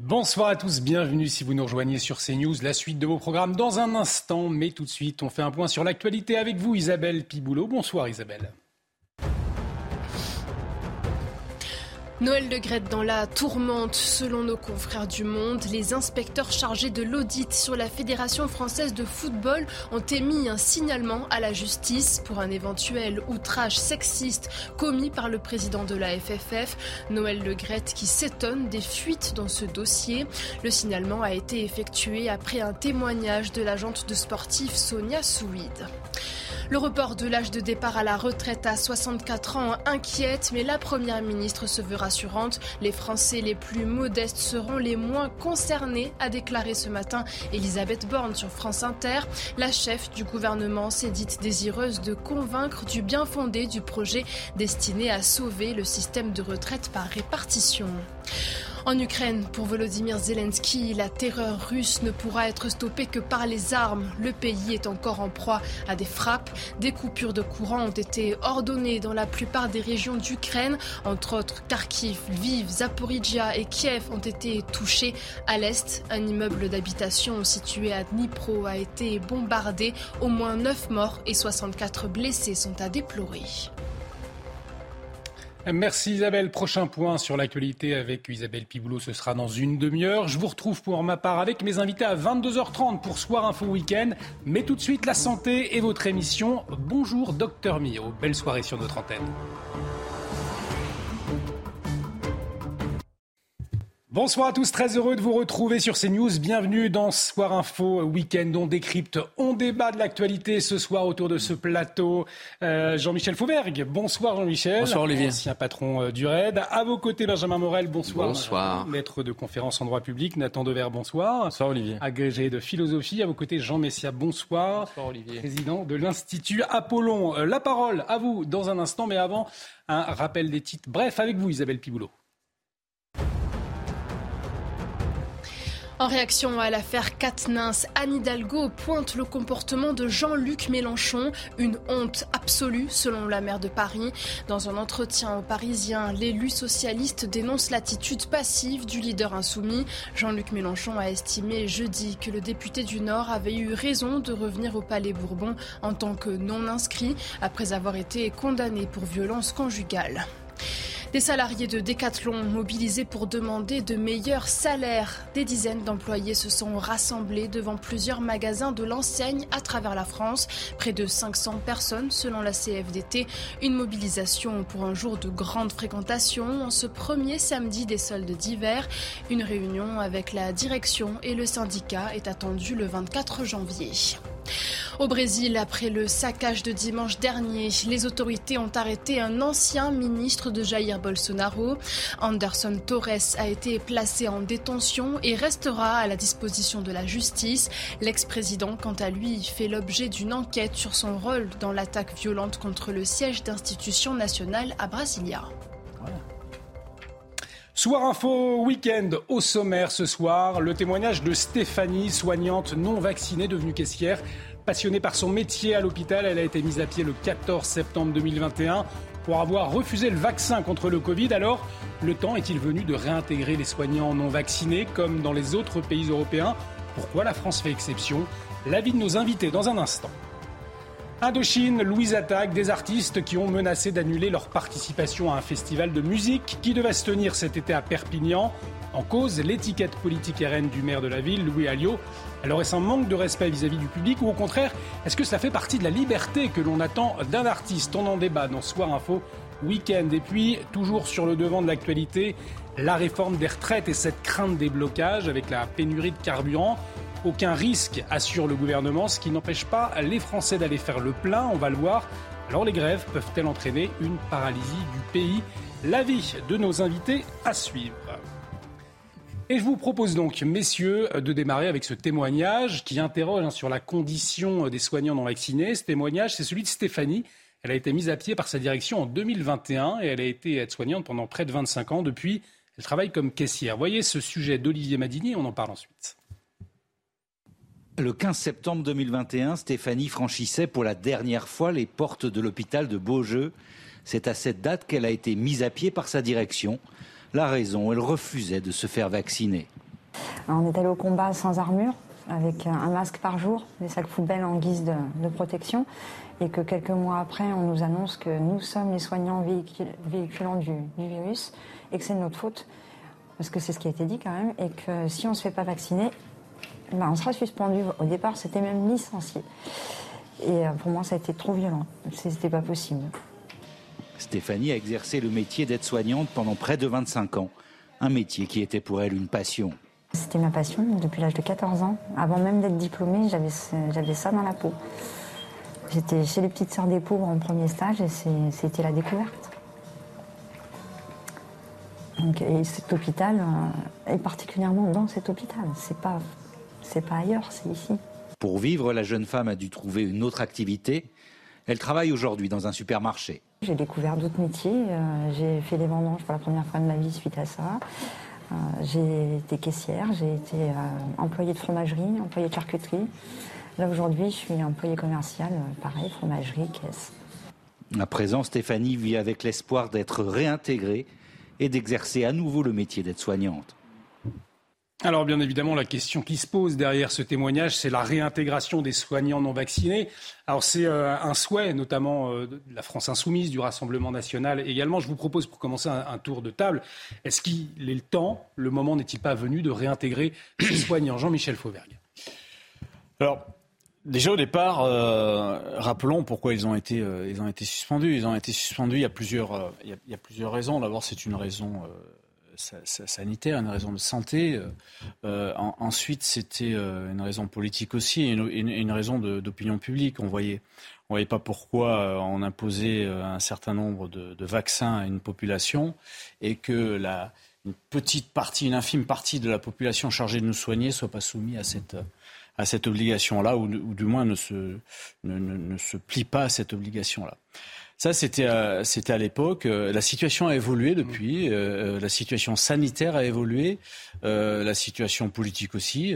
Bonsoir à tous, bienvenue si vous nous rejoignez sur CNews. La suite de vos programmes dans un instant, mais tout de suite, on fait un point sur l'actualité avec vous, Isabelle Piboulot. Bonsoir Isabelle. Noël Le Grette dans la tourmente, selon nos confrères du Monde. Les inspecteurs chargés de l'audit sur la Fédération française de football ont émis un signalement à la justice pour un éventuel outrage sexiste commis par le président de la FFF, Noël Le Grette, qui s'étonne des fuites dans ce dossier. Le signalement a été effectué après un témoignage de l'agente de sportif Sonia Souide. Le report de l'âge de départ à la retraite à 64 ans inquiète, mais la Première ministre se veut rassurante. Les Français les plus modestes seront les moins concernés, a déclaré ce matin Elisabeth Borne sur France Inter. La chef du gouvernement s'est dite désireuse de convaincre du bien fondé du projet destiné à sauver le système de retraite par répartition. En Ukraine, pour Volodymyr Zelensky, la terreur russe ne pourra être stoppée que par les armes. Le pays est encore en proie à des frappes. Des coupures de courant ont été ordonnées dans la plupart des régions d'Ukraine. Entre autres, Kharkiv, Lviv, Zaporizhia et Kiev ont été touchés. À l'est, un immeuble d'habitation situé à Dnipro a été bombardé. Au moins 9 morts et 64 blessés sont à déplorer. Merci Isabelle. Prochain point sur l'actualité avec Isabelle Piboulot, ce sera dans une demi-heure. Je vous retrouve pour ma part avec mes invités à 22h30 pour Soir Info Week-end. Mais tout de suite, la santé et votre émission. Bonjour Docteur Mio. Belle soirée sur notre antenne. Bonsoir à tous, très heureux de vous retrouver sur CNews. Bienvenue dans Soir Info Week-end. On décrypte, on débat de l'actualité ce soir autour de ce plateau. Euh, Jean-Michel Fauberg, bonsoir Jean-Michel. Bonsoir Olivier. Ancien patron euh, du RAID. À vos côtés, Benjamin Morel, bonsoir. Bonsoir. Maître de conférence en droit public, Nathan Dever, bonsoir. Bonsoir Olivier. Agrégé de philosophie. À vos côtés, Jean Messia, bonsoir. Bonsoir Olivier. Président de l'Institut Apollon. Euh, la parole à vous dans un instant, mais avant, un rappel des titres. Bref, avec vous Isabelle Piboulot. En réaction à l'affaire Katnins, Anne Hidalgo pointe le comportement de Jean-Luc Mélenchon, une honte absolue selon la maire de Paris. Dans un entretien aux Parisiens, l'élu socialiste dénonce l'attitude passive du leader insoumis. Jean-Luc Mélenchon a estimé jeudi que le député du Nord avait eu raison de revenir au Palais Bourbon en tant que non inscrit après avoir été condamné pour violence conjugale. Des salariés de Decathlon mobilisés pour demander de meilleurs salaires. Des dizaines d'employés se sont rassemblés devant plusieurs magasins de l'enseigne à travers la France. Près de 500 personnes selon la CFDT. Une mobilisation pour un jour de grande fréquentation en ce premier samedi des soldes d'hiver. Une réunion avec la direction et le syndicat est attendue le 24 janvier. Au Brésil, après le saccage de dimanche dernier, les autorités ont arrêté un ancien ministre de Jair Bolsonaro. Anderson Torres a été placé en détention et restera à la disposition de la justice. L'ex-président, quant à lui, fait l'objet d'une enquête sur son rôle dans l'attaque violente contre le siège d'institution nationale à Brasilia. Soir Info Week-end au sommaire ce soir, le témoignage de Stéphanie, soignante non vaccinée devenue caissière. Passionnée par son métier à l'hôpital, elle a été mise à pied le 14 septembre 2021 pour avoir refusé le vaccin contre le Covid. Alors, le temps est-il venu de réintégrer les soignants non vaccinés comme dans les autres pays européens? Pourquoi la France fait exception? L'avis de nos invités dans un instant. Indochine, Louise Attaque, des artistes qui ont menacé d'annuler leur participation à un festival de musique qui devait se tenir cet été à Perpignan. En cause, l'étiquette politique RN du maire de la ville, Louis Alliot. Alors est-ce un manque de respect vis-à-vis du public ou au contraire, est-ce que ça fait partie de la liberté que l'on attend d'un artiste? On en débat dans Soir Info Week-end. Et puis, toujours sur le devant de l'actualité, la réforme des retraites et cette crainte des blocages avec la pénurie de carburant. Aucun risque, assure le gouvernement, ce qui n'empêche pas les Français d'aller faire le plein, on va le voir. Alors les grèves peuvent-elles entraîner une paralysie du pays? L'avis de nos invités à suivre. Et je vous propose donc, messieurs, de démarrer avec ce témoignage qui interroge hein, sur la condition des soignants non vaccinés. Ce témoignage, c'est celui de Stéphanie. Elle a été mise à pied par sa direction en 2021 et elle a été aide-soignante pendant près de 25 ans. Depuis, elle travaille comme caissière. Voyez ce sujet d'Olivier Madini, on en parle ensuite. Le 15 septembre 2021, Stéphanie franchissait pour la dernière fois les portes de l'hôpital de Beaujeu. C'est à cette date qu'elle a été mise à pied par sa direction. La raison, elle refusait de se faire vacciner. On est allé au combat sans armure, avec un masque par jour, des sacs poubelles en guise de, de protection et que quelques mois après, on nous annonce que nous sommes les soignants véhiculants du, virus et que c'est de notre faute, parce que c'est ce qui a été dit quand même, et que si on ne se fait pas vacciner, ben on sera suspendu. Au départ, c'était même licencié. Et euh, pour moi, ça a été trop violent. C'était pas possible. Stéphanie a exercé le métier d'aide-soignante pendant près de 25 ans. Un métier qui était pour elle une passion. C'était ma passion depuis l'âge de 14 ans. Avant même d'être diplômée, j'avais ça dans la peau. J'étais chez les petites sœurs des pauvres en premier stage et c'était la découverte. et cet hôpital, euh, et particulièrement dans cet hôpital, c'est pas, c'est pas ailleurs, c'est ici. Pour vivre, la jeune femme a dû trouver une autre activité. Elle travaille aujourd'hui dans un supermarché. J'ai découvert d'autres métiers. Euh, j'ai fait des vendanges pour la première fois de ma vie suite à ça. Euh, j'ai été caissière, j'ai été employée de fromagerie, employée de charcuterie. Là, aujourd'hui, je suis employé commercial, euh, pareil, fromagerie, caisse. À présent, Stéphanie vit avec l'espoir d'être réintégrée et d'exercer à nouveau le métier d'aide-soignante. Alors bien évidemment, la question qui se pose derrière ce témoignage, c'est la réintégration des soignants non vaccinés. Alors c'est euh, un souhait, notamment euh, de la France insoumise, du Rassemblement national également. Je vous propose pour commencer un, tour de table. Est-ce qu'il est le temps, le moment n'est-il pas venu de réintégrer ces soignants? Jean-Michel Fauvergue. Alors, Déjà au départ, euh, rappelons pourquoi ils ont été ils ont été suspendus. Ils ont été suspendus. Il y a plusieurs euh, il, y a, plusieurs raisons. D'abord, c'est une raison sanitaire, une raison de santé. ensuite, c'était une raison politique aussi et une, raison d'opinion publique. On voyait on voyait pas pourquoi on imposait un certain nombre de, de, vaccins à une population et que la une petite partie, une infime partie de la population chargée de nous soigner soit pas soumise à cette à cette obligation-là, ou, du moins ne se, ne, ne, se plie pas à cette obligation-là. Ça, c'était à, c'était à l'époque. Euh, la situation a évolué depuis. Euh, euh, la situation sanitaire a évolué. la situation politique aussi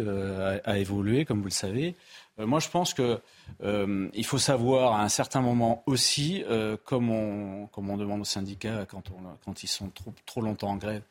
a, évolué, comme vous le savez. moi, je pense que il faut savoir à un certain moment aussi, comme on, comme on demande aux syndicats quand, on, quand ils sont trop, trop longtemps en grève,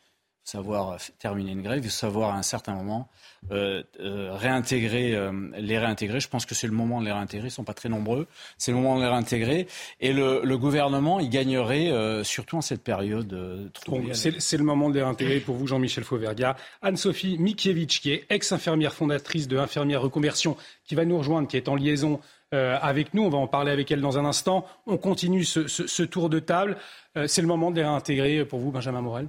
savoir terminer une grève, savoir à un certain moment euh, euh, réintégrer, euh, les réintégrer. Je pense que c'est le moment de les réintégrer. Ils ne sont pas très nombreux. C'est le moment de les réintégrer. Et le, le gouvernement, il gagnerait, surtout en cette période. c'est le moment de les réintégrer pour vous, Jean-Michel Fauverga. Anne-Sophie Mikiewicz, qui est ex-infirmière fondatrice de Infirmière Reconversion, qui va nous rejoindre, qui est en liaison avec nous. On va en parler avec elle dans un instant. On continue ce, ce, ce tour de table. c'est le moment de les réintégrer pour vous, Benjamin Morel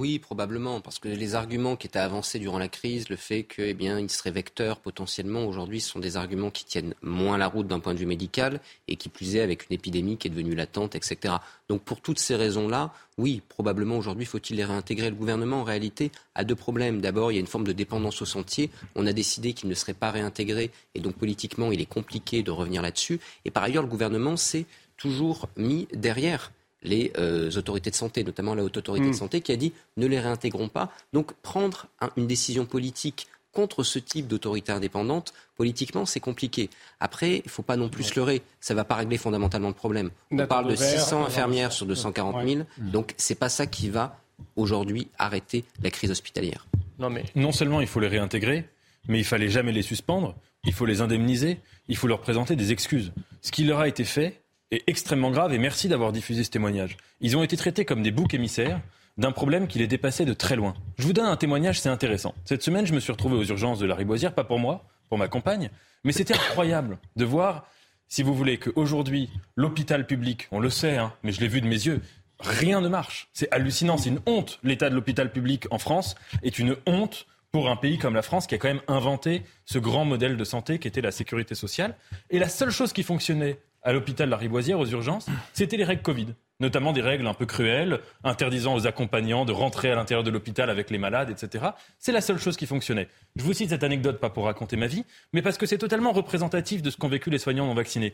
oui, probablement, parce que les arguments qui étaient avancés durant la crise, le fait que, eh bien, seraient vecteurs potentiellement, aujourd'hui, sont des arguments qui tiennent moins la route d'un point de vue médical et qui plus est avec une épidémie qui est devenue latente, etc. Donc, pour toutes ces raisons-là, oui, probablement aujourd'hui, faut-il les réintégrer. Le gouvernement, en réalité, a deux problèmes. D'abord, il y a une forme de dépendance au sentier. On a décidé qu'il ne serait pas réintégré et donc politiquement, il est compliqué de revenir là-dessus. Et par ailleurs, le gouvernement s'est toujours mis derrière les euh, autorités de santé, notamment la haute autorité de mm. santé, qui a dit ne les réintégrons pas. Donc prendre une décision politique contre ce type d'autorité indépendante, politiquement, c'est compliqué. Après, il ne faut pas non plus se leurrer. Ça ne va pas régler fondamentalement le problème. On parle de 600 infirmières sur 240 000. Donc, ce n'est pas ça qui va, aujourd'hui, arrêter la crise hospitalière. Non, mais non seulement il faut les réintégrer, mais il fallait jamais les suspendre. Il faut les indemniser. Il faut leur présenter des excuses. Ce qui leur a été fait, est extrêmement grave et merci d'avoir diffusé ce témoignage. Ils ont été traités comme des boucs émissaires d'un problème qui les dépassait de très loin. Je vous donne un témoignage, c'est intéressant. Cette semaine, je me suis retrouvé aux urgences de la Riboisière, pas pour moi, pour ma compagne, mais c'était incroyable de voir, si vous voulez, qu'aujourd'hui, l'hôpital public, on le sait, hein, mais je l'ai vu de mes yeux, rien ne marche. C'est hallucinant, c'est une honte. L'état de l'hôpital public en France est une honte pour un pays comme la France qui a quand même inventé ce grand modèle de santé qui était la sécurité sociale. Et la seule chose qui fonctionnait à l'hôpital la Riboisière aux urgences, c'était les règles Covid. notamment des règles un peu cruelles, interdisant aux accompagnants de rentrer à l'intérieur de l'hôpital avec les malades, etc. C'est la seule chose qui fonctionnait. Je vous cite cette anecdote, pas pour raconter ma vie, mais parce que c'est totalement représentatif de ce qu'ont vécu les soignants non vaccinés.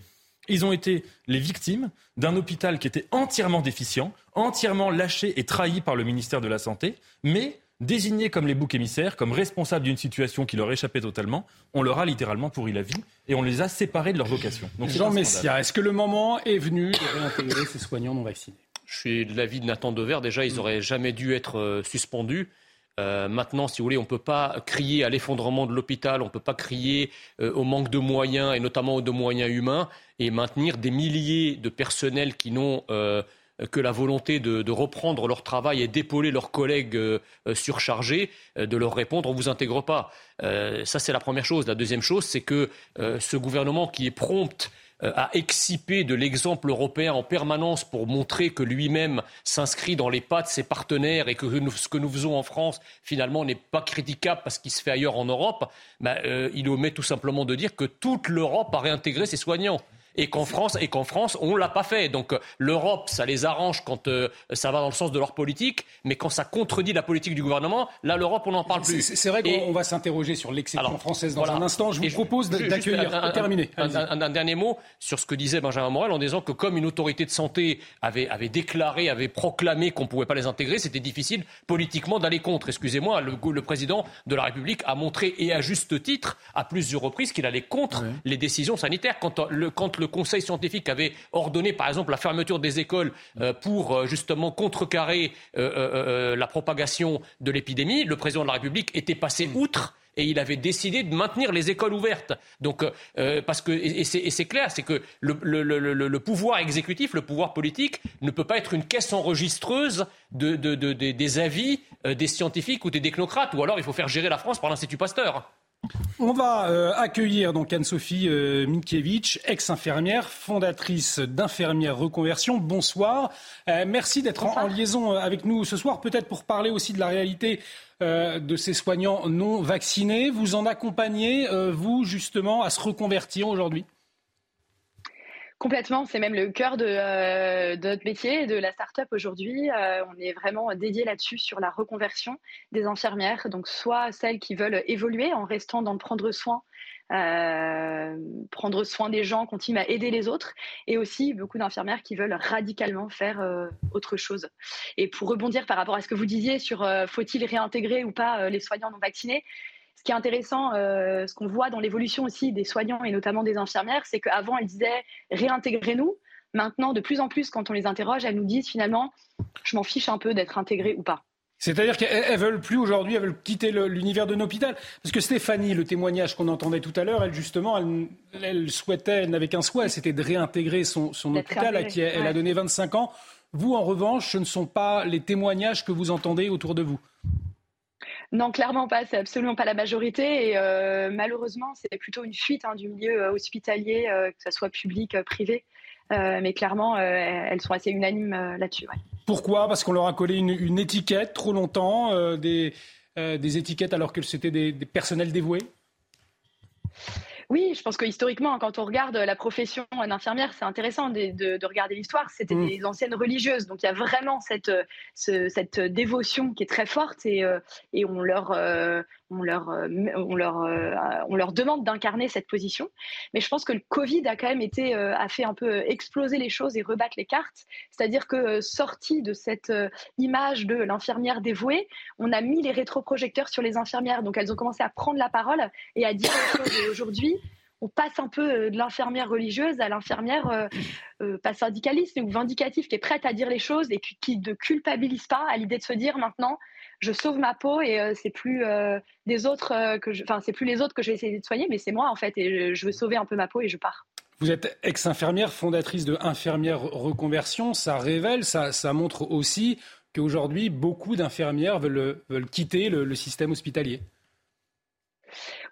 Ils ont été les victimes d'un hôpital qui était entièrement déficient, entièrement lâché et trahi par le ministère de la Santé, mais désignés comme les boucs émissaires, comme responsables d'une situation qui leur échappait totalement, on leur a littéralement pourri la vie et on les a séparés de leur vocation. Donc, Jean Messia, est-ce que le moment est venu de réintégrer ces soignants non vaccinés? Je suis de l'avis de Nathan Dever. Déjà, ils n'auraient jamais dû être euh, suspendus. Euh, maintenant, si vous voulez, on ne peut pas crier à l'effondrement de l'hôpital, on ne peut pas crier euh, au manque de moyens, et notamment de moyens humains, et maintenir des milliers de personnels qui n'ont que la volonté de, reprendre leur travail et d'épauler leurs collègues euh, surchargés, euh, de leur répondre on vous intègre pas. Euh, ça, c'est la première chose. La deuxième chose, c'est que ce gouvernement qui est prompt à exciper de l'exemple européen en permanence pour montrer que lui-même s'inscrit dans les pas de ses partenaires et que ce que nous faisons en France, finalement, n'est pas critiquable parce qu'il se fait ailleurs en Europe, ben, il omet tout simplement de dire que toute l'Europe a réintégré ses soignants et qu'en France, et qu'en France, on l'a pas fait. Donc euh, l'Europe, ça les arrange quand euh, ça va dans le sens de leur politique, mais quand ça contredit la politique du gouvernement, là, l'Europe, on n'en parle plus. C'est vrai qu'on va s'interroger sur l'exception française dans un instant. Je vous propose d'accueillir, terminer. Un, dernier mot sur ce que disait Benjamin Morel en disant que comme une autorité de santé avait, avait déclaré, avait proclamé qu'on ne pouvait pas les intégrer, c'était difficile politiquement d'aller contre. Excusez-moi, le, le, président de la République a montré, et à juste titre, à plusieurs reprises, qu'il allait contre les décisions sanitaires. Quand le, quand le le Conseil scientifique avait ordonné, par exemple, la fermeture des écoles euh, pour euh, justement contrecarrer euh, la propagation de l'épidémie, le président de la République était passé outre et il avait décidé de maintenir les écoles ouvertes. Donc, parce que et c'est clair, c'est que le, pouvoir exécutif, le pouvoir politique, ne peut pas être une caisse enregistreuse de, des avis des scientifiques ou des technocrates, ou alors il faut faire gérer la France par l'Institut Pasteur. On va euh, accueillir donc Anne-Sophie euh, Minkiewicz, ex-infirmière, fondatrice d'Infirmière Reconversion. Bonsoir. Euh, merci d'être en, liaison avec nous ce soir, peut-être pour parler aussi de la réalité de ces soignants non vaccinés. Vous en accompagnez, vous, justement, à se reconvertir aujourd'hui? Complètement, c'est même le cœur de, euh, notre métier, de la start-up aujourd'hui. Euh, on est vraiment dédié là-dessus sur la reconversion des infirmières, donc soit celles qui veulent évoluer en restant dans le prendre soin, euh, prendre soin des gens, continuer à aider les autres, et aussi beaucoup d'infirmières qui veulent radicalement faire autre chose. Et pour rebondir par rapport à ce que vous disiez sur faut-il réintégrer ou pas les soignants non vaccinés, qui est intéressant, euh, ce qu'on voit dans l'évolution aussi des soignants et notamment des infirmières, c'est qu'avant, elles disaient réintégrez-nous. Maintenant, de plus en plus, quand on les interroge, elles nous disent finalement je m'en fiche un peu d'être intégrée ou pas. C'est-à-dire qu'elles veulent plus aujourd'hui, elles veulent quitter l'univers de l'hôpital. Parce que Stéphanie, le témoignage qu'on entendait tout à l'heure, elle justement, elle, souhaitait, elle n'avait qu'un souhait, c'était de réintégrer son, hôpital à qui elle a donné 25 ans. Vous, en revanche, ce ne sont pas les témoignages que vous entendez autour de vous. Non, clairement pas. C'est absolument pas la majorité. Et euh, malheureusement, c'est plutôt une fuite hein, du milieu euh, hospitalier, euh, que ce soit public, privé. mais clairement, elles sont assez unanimes là-dessus. Pourquoi? Parce qu'on leur a collé une, étiquette trop longtemps, des, étiquettes alors que c'était des personnels dévoués? Oui, je pense que historiquement, quand on regarde la profession d'infirmière, c'est intéressant de, regarder l'histoire. C'était mm. des anciennes religieuses, donc il y a vraiment cette, cette dévotion qui est très forte et, euh, et on leur, euh, on leur, euh, on leur, euh, on leur demande d'incarner cette position. Mais je pense que le Covid a quand même été, euh, a fait un peu exploser les choses et rebattre les cartes. C'est-à-dire que sorti de cette image de l'infirmière dévouée, on a mis les rétroprojecteurs sur les infirmières. Donc elles ont commencé à prendre la parole et à dire les choses. Et aujourd'hui, on passe un peu de l'infirmière religieuse à l'infirmière pas syndicaliste ou vindicative qui est prête à dire les choses et qui ne culpabilise pas à l'idée de se dire maintenant je sauve ma peau et euh, c'est plus euh, des autres euh, que enfin c'est plus les autres que je vais essayer de soigner, mais c'est moi en fait et je, veux sauver un peu ma peau et je pars. Vous êtes ex-infirmière, fondatrice de Infirmière Reconversion. Ça révèle, ça, ça montre aussi qu'aujourd'hui, beaucoup d'infirmières veulent, veulent, quitter le, système hospitalier.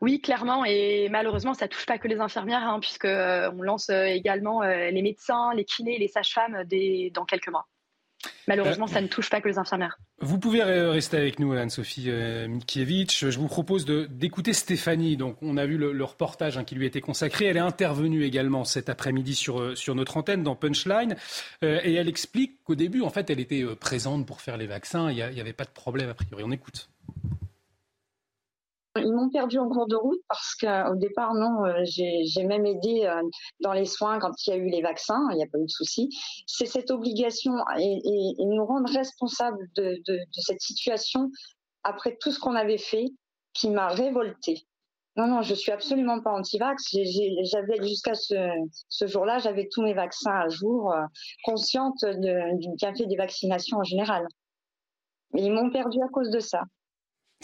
Oui, clairement, et malheureusement, ça touche pas que les infirmières, hein, puisqu'on lance également les médecins, les kinés, les sages-femmes dans quelques mois. Malheureusement, ça ne touche pas que les infirmières. Vous pouvez rester avec nous, Anne-Sophie euh, Mikiewicz. Je vous propose d'écouter Stéphanie. Donc, on a vu le, reportage hein, qui lui était consacré. Elle est intervenue également cet après-midi sur, euh, sur notre antenne dans Punchline. Euh, et elle explique qu'au début, en fait, elle était présente pour faire les vaccins. Il n'y avait pas de problème a priori. On écoute. Ils m'ont perdu en cours de route parce qu'au départ, non, euh, j'ai même aidé euh, dans les soins quand il y a eu les vaccins, il n'y a pas eu de souci. C'est cette obligation et, nous rendre responsables de, cette situation après tout ce qu'on avait fait qui m'a révoltée. Non, non, je suis absolument pas anti-vax. J'avais jusqu'à ce, jour-là, j'avais tous mes vaccins à jour, euh, consciente du bienfait des vaccinations en général. Mais ils m'ont perdu à cause de ça.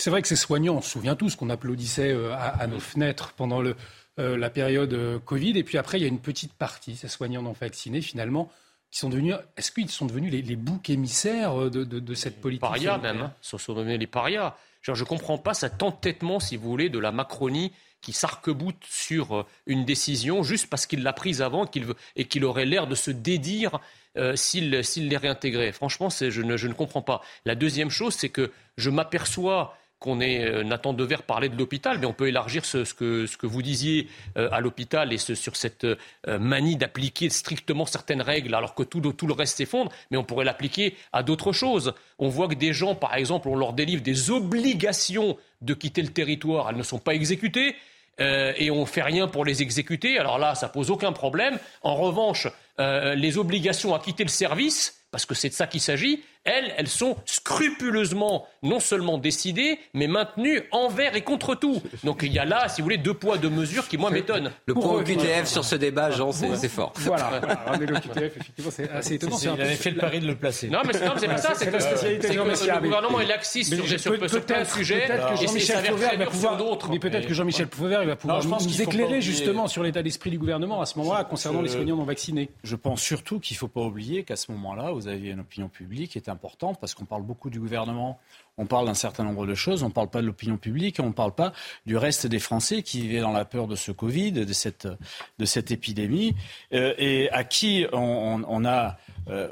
C'est vrai que ces soignants, on se souvient tous qu'on applaudissait euh, à, nos fenêtres pendant le, euh, la période euh, Covid. Et puis après, il y a une petite partie, ces soignants non vaccinés, finalement, qui sont devenus. Est-ce qu'ils sont devenus les, boucs émissaires de, cette politique Parias même. Hein. Sont devenus les parias. je ne comprends pas cet entêtement, si vous voulez, de la Macronie qui s'arc-boute sur une décision juste parce qu'il l'a prise avant et qu'il aurait l'air de se dédire s'il les réintégrait. Franchement, je ne, je ne comprends pas. La deuxième chose, c'est que je m'aperçois qu'on ait euh, Nathan Dever parler de l'hôpital, mais on peut élargir ce, que, vous disiez euh, à l'hôpital et sur cette euh, manie d'appliquer strictement certaines règles alors que tout, tout le reste s'effondre, mais on pourrait l'appliquer à d'autres choses. On voit que des gens, par exemple, on leur délivre des obligations de quitter le territoire, elles ne sont pas exécutées. et on ne fait rien pour les exécuter. Alors là, ça pose aucun problème. En revanche, les obligations à quitter le service, parce que c'est de ça qu'il s'agit, elles, elles sont scrupuleusement non seulement décidées, mais maintenues envers et contre tout. Donc il y a là, si vous voulez, deux poids, deux mesures qui, moi, m'étonnent. Le point QTF sur ce débat, Jean, c'est fort. Voilà, voilà le QTF, effectivement, c'est assez étonnant. Il avait fait le pari de le placer. Non, mais c'est pas ça, c'est que, le gouvernement est laxiste sur, sur, sur plein de sujets, peut-être que Jean-Michel Fauvert va pouvoir d'autres. Mais peut-être que Jean-Michel Fauvert va pouvoir nous éclairer justement sur l'état d'esprit du gouvernement à ce moment-là concernant les soignants non vaccinés. Je pense surtout qu'il ne faut pas oublier qu'à ce moment-là, vous aviez une opinion publique qui est parce qu'on parle beaucoup du gouvernement, on parle d'un certain nombre de choses, on ne parle pas de l'opinion publique, on ne parle pas du reste des Français qui vivaient dans la peur de ce Covid, de cette, de cette épidémie, euh, et à qui on, a euh,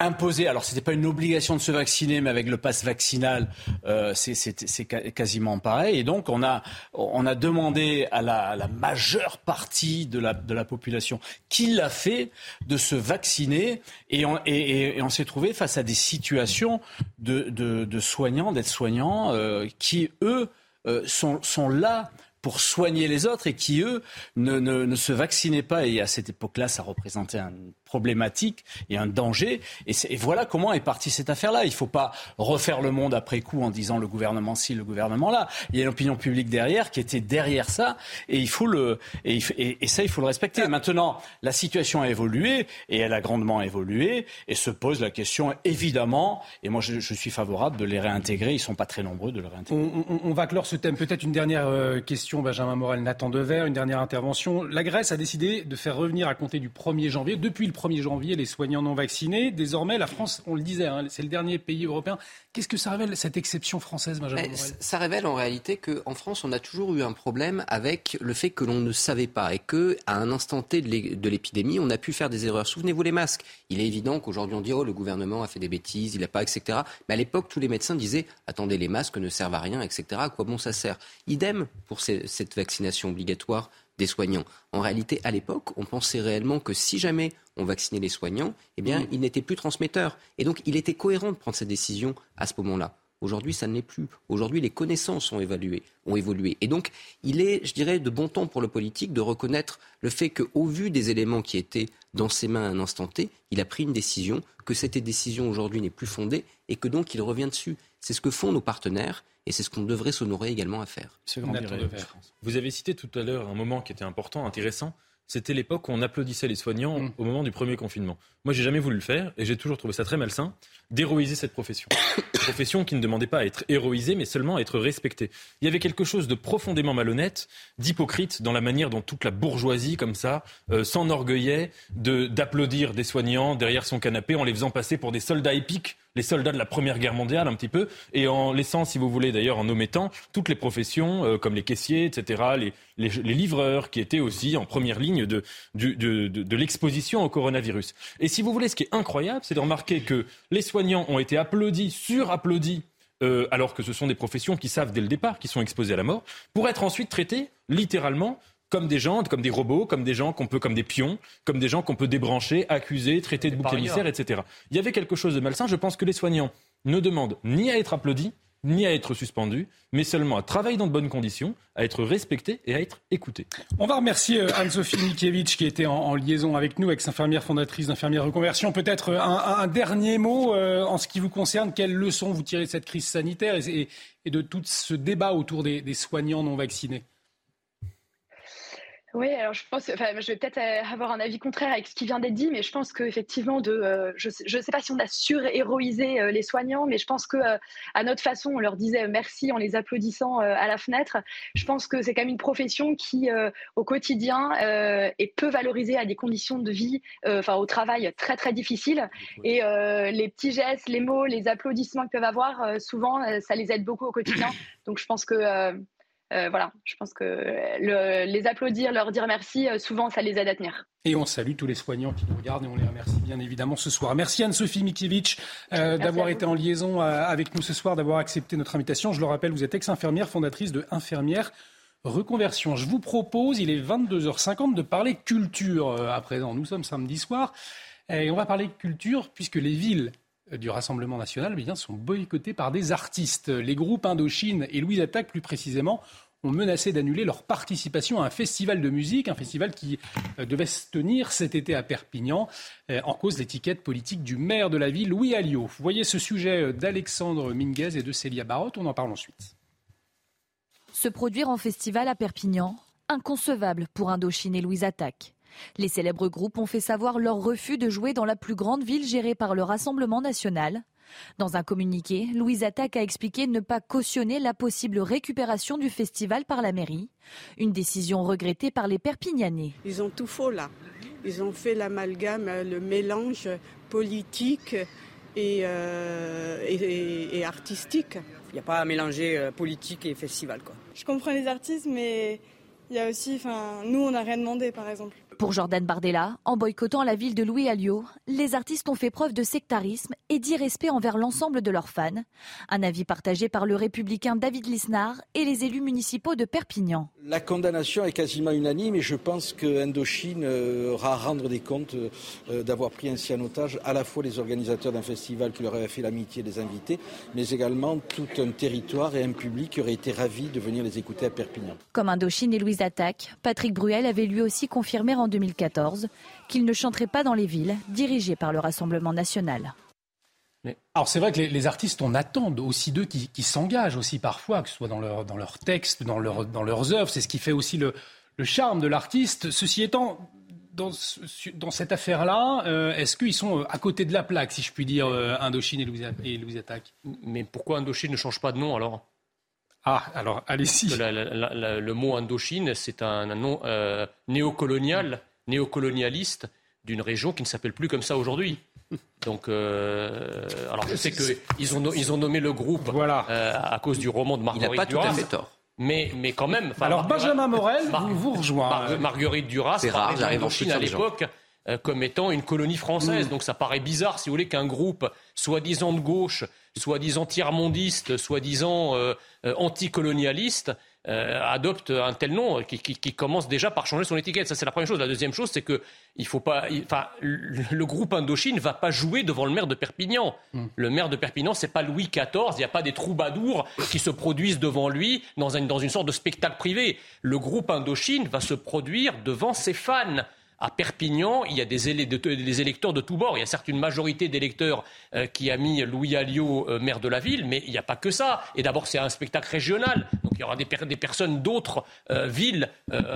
imposer, alors ce n'était pas une obligation de se vacciner, mais avec le pass vaccinal, euh, c'est quasiment pareil. Et donc on a, on a demandé à la, majeure partie de la, de la population qui l'a fait de se vacciner et on, et, on s'est trouvé face à des situations de, de, soignants, d'aides-soignants euh, qui, eux, euh, sont, sont là pour soigner les autres et qui, eux, ne, ne, ne se vaccinaient pas. Et à cette époque-là, ça représentait un problématique et un danger. Et, voilà comment est partie cette affaire-là. Il ne faut pas refaire le monde après coup en disant le gouvernement ci, le gouvernement là. Il y a l'opinion publique derrière qui était derrière ça et il faut le et, et, ça il faut le respecter. Maintenant, la situation a évolué et elle a grandement évolué et se pose la question évidemment. Et moi je, suis favorable de les réintégrer. Ils sont pas très nombreux de les réintégrer. On, va clore ce thème. Peut-être une dernière euh, question, Benjamin Morel, Nathan Dever, une dernière intervention. La Grèce a décidé de faire revenir à compter du 1er janvier, depuis le 1er janvier les soignants non vaccinés. Désormais, la France, on le disait, hein, c'est le dernier pays européen. Qu'est-ce que ça révèle, cette exception française, Benjamin Ça révèle en réalité qu'en France, on a toujours eu un problème avec le fait que l'on ne savait pas et qu'à un instant T de l'épidémie, on a pu faire des erreurs. Souvenez-vous les masques. Il est évident qu'aujourd'hui, on dit, oh, le gouvernement a fait des bêtises, il n'a pas, etc. Mais à l'époque, tous les médecins disaient, attendez, les masques ne servent à rien, etc. À quoi bon ça sert? Idem pour cette vaccination obligatoire des soignants. En réalité, à l'époque, on pensait réellement que si jamais on vaccinait les soignants, eh bien, mm. ils n'étaient plus transmetteurs. Et donc, il était cohérent de prendre cette décision à ce moment-là. Aujourd'hui, ça ne l'est plus. Aujourd'hui, les connaissances ont évolué, ont évolué. Et donc, il est, je dirais, de bon ton pour le politique de reconnaître le fait qu'au vu des éléments qui étaient dans ses mains à un instant T, il a pris une décision, que cette décision aujourd'hui n'est plus fondée et que donc il revient dessus. C'est ce que font nos partenaires et c'est ce qu'on devrait s'honorer également à faire. Vous avez cité tout à l'heure un moment qui était important, intéressant. C'était l'époque où on applaudissait les soignants mm. au moment du premier confinement. Moi, j'ai jamais voulu le faire et j'ai toujours trouvé ça très malsain d'héroïser cette profession. profession qui ne demandait pas à être héroïsée, mais seulement à être respectée. Il y avait quelque chose de profondément malhonnête, d'hypocrite dans la manière dont toute la bourgeoisie, comme ça, euh, s'enorgueillait d'applaudir des soignants derrière son canapé en les faisant passer pour des soldats épiques les soldats de la Première Guerre mondiale un petit peu, et en laissant, si vous voulez d'ailleurs, en omettant toutes les professions euh, comme les caissiers, etc., les, les, livreurs qui étaient aussi en première ligne de, de, de, de l'exposition au coronavirus. Et si vous voulez, ce qui est incroyable, c'est de remarquer que les soignants ont été applaudis, surapplaudis, euh, alors que ce sont des professions qui savent dès le départ qu'ils sont exposés à la mort, pour être ensuite traités littéralement comme des gens, comme des robots, comme des gens qu'on peut, comme des pions, comme des gens qu'on peut débrancher, accuser, traiter de bouc émissaire, etc. Il y avait quelque chose de malsain. Je pense que les soignants ne demandent ni à être applaudis, ni à être suspendus, mais seulement à travailler dans de bonnes conditions, à être respectés et à être écoutés. On va remercier euh, Anne-Sophie Mikiewicz qui était en, liaison avec nous, ex-infirmière fondatrice d'Infirmière Reconversion. Peut-être un, dernier mot euh, en ce qui vous concerne. Quelles leçons vous tirez de cette crise sanitaire et, de tout ce débat autour des soignants non vaccinés? Oui, alors je pense, enfin, je vais peut-être euh, avoir un avis contraire avec ce qui vient d'être dit, mais je pense qu'effectivement, de, euh, je ne sais pas si on a surhéroïsé euh, les soignants, mais je pense que à notre façon, on leur disait merci en les applaudissant à la fenêtre. Je pense que c'est quand même une profession qui, au quotidien, est peu valorisée à des conditions de vie, enfin au travail très très difficiles. Et les petits gestes, les mots, les applaudissements qu'ils peuvent avoir, souvent, ça les aide beaucoup au quotidien. Donc je pense que euh, voilà, je pense que les applaudir, leur dire merci, euh, souvent ça les aide à tenir. Et on salue tous les soignants qui nous regardent et on les remercie bien évidemment ce soir. Merci Anne-Sophie Mikiewicz euh, d'avoir été en liaison avec nous ce soir, d'avoir accepté notre invitation. Je le rappelle, vous êtes ex-infirmière, fondatrice de Infirmière Reconversion. Je vous propose, il est 22h50, de parler culture à présent. Nous sommes samedi soir et on va parler culture puisque les villes du Rassemblement national eh bien, sont boycottés par des artistes. Les groupes Indochine et Louise Attaque, plus précisément, ont menacé d'annuler leur participation à un festival de musique, un festival qui euh, devait se tenir cet été à Perpignan, euh, en cause l'étiquette politique du maire de la ville, Louis Alliot. Vous voyez ce sujet euh, d'Alexandre Minguez et de Célia Barotte, on en parle ensuite. Se produire en festival à Perpignan, inconcevable pour Indochine et Louise Attaque. Les célèbres groupes ont fait savoir leur refus de jouer dans la plus grande ville gérée par le Rassemblement national. Dans un communiqué, Louise Attaque a expliqué ne pas cautionner la possible récupération du festival par la mairie, une décision regrettée par les Perpignanais. Ils ont tout faux là. Ils ont fait l'amalgame, le mélange politique et, euh, artistique. Il n'y a pas à mélanger euh, politique et festival. Quoi. Je comprends les artistes, mais il y a aussi, enfin, nous, on n'a rien demandé, par exemple. Pour Jordan Bardella, en boycottant la ville de Louis Alliot, les artistes ont fait preuve de sectarisme et d'irrespect envers l'ensemble de leurs fans. Un avis partagé par le républicain David Lisnard et les élus municipaux de Perpignan. La condamnation est quasiment unanime et je pense que Indochine euh, aura à rendre des comptes euh, d'avoir pris ainsi en otage à la fois les organisateurs d'un festival qui leur avaient fait l'amitié des invités, mais également tout un territoire et un public qui aurait été ravi de venir les écouter à Perpignan. Comme Indochine et Louise Attaque, Patrick Bruel avait lui aussi confirmé en 2014 qu'il ne chanterait pas dans les villes dirigées par le Rassemblement national. Alors c'est vrai que les, artistes, on attend aussi d'eux qui, s'engagent aussi parfois, que ce soit dans, leur, dans leurs textes, dans, leur, dans leurs œuvres. C'est ce qui fait aussi le, charme de l'artiste. Ceci étant, dans, dans cette affaire-là, euh, est-ce qu'ils sont euh, à côté de la plaque, si je puis dire, euh, Indochine et Louis, et Attaque Mais pourquoi Indochine ne change pas de nom alors? Ah, alors allez-y. le mot Indochine, c'est un, nom néocolonial, néocolonialiste d'une région qui ne s'appelle plus comme ça aujourd'hui. Donc, euh, alors je sais qu'ils ont, ils ont nommé le groupe voilà. euh, à cause du roman de Marguerite Il n'a pas Duras, tout à fait tort. Mais, mais quand même. Alors Benjamin Morel Mar vous, vous rejoint. Marguerite Duras parlait en Chine à l'époque euh, comme étant une colonie française. Mm. Donc ça paraît bizarre, si vous voulez, qu'un groupe soi-disant de gauche, soi-disant tiers-mondiste, soi-disant euh, euh anticolonialiste, euh, adopte un tel nom qui, commence déjà par changer son étiquette. Ça, c'est la première chose. La deuxième chose, c'est que il faut pas, enfin, le, groupe Indochine va pas jouer devant le maire de Perpignan. Hmm. Le maire de Perpignan, c'est pas Louis XIV. Il n'y a pas des troubadours qui se produisent devant lui dans une, dans une sorte de spectacle privé. Le groupe Indochine va se produire devant ses fans à Perpignan, il y a des, électeurs de tous bords. Il y a certes une majorité d'électeurs euh, qui a mis Louis Alliot euh, maire de la ville, mais il n'y a pas que ça. Et d'abord, c'est un spectacle régional. Donc il y aura des, personnes d'autres euh, villes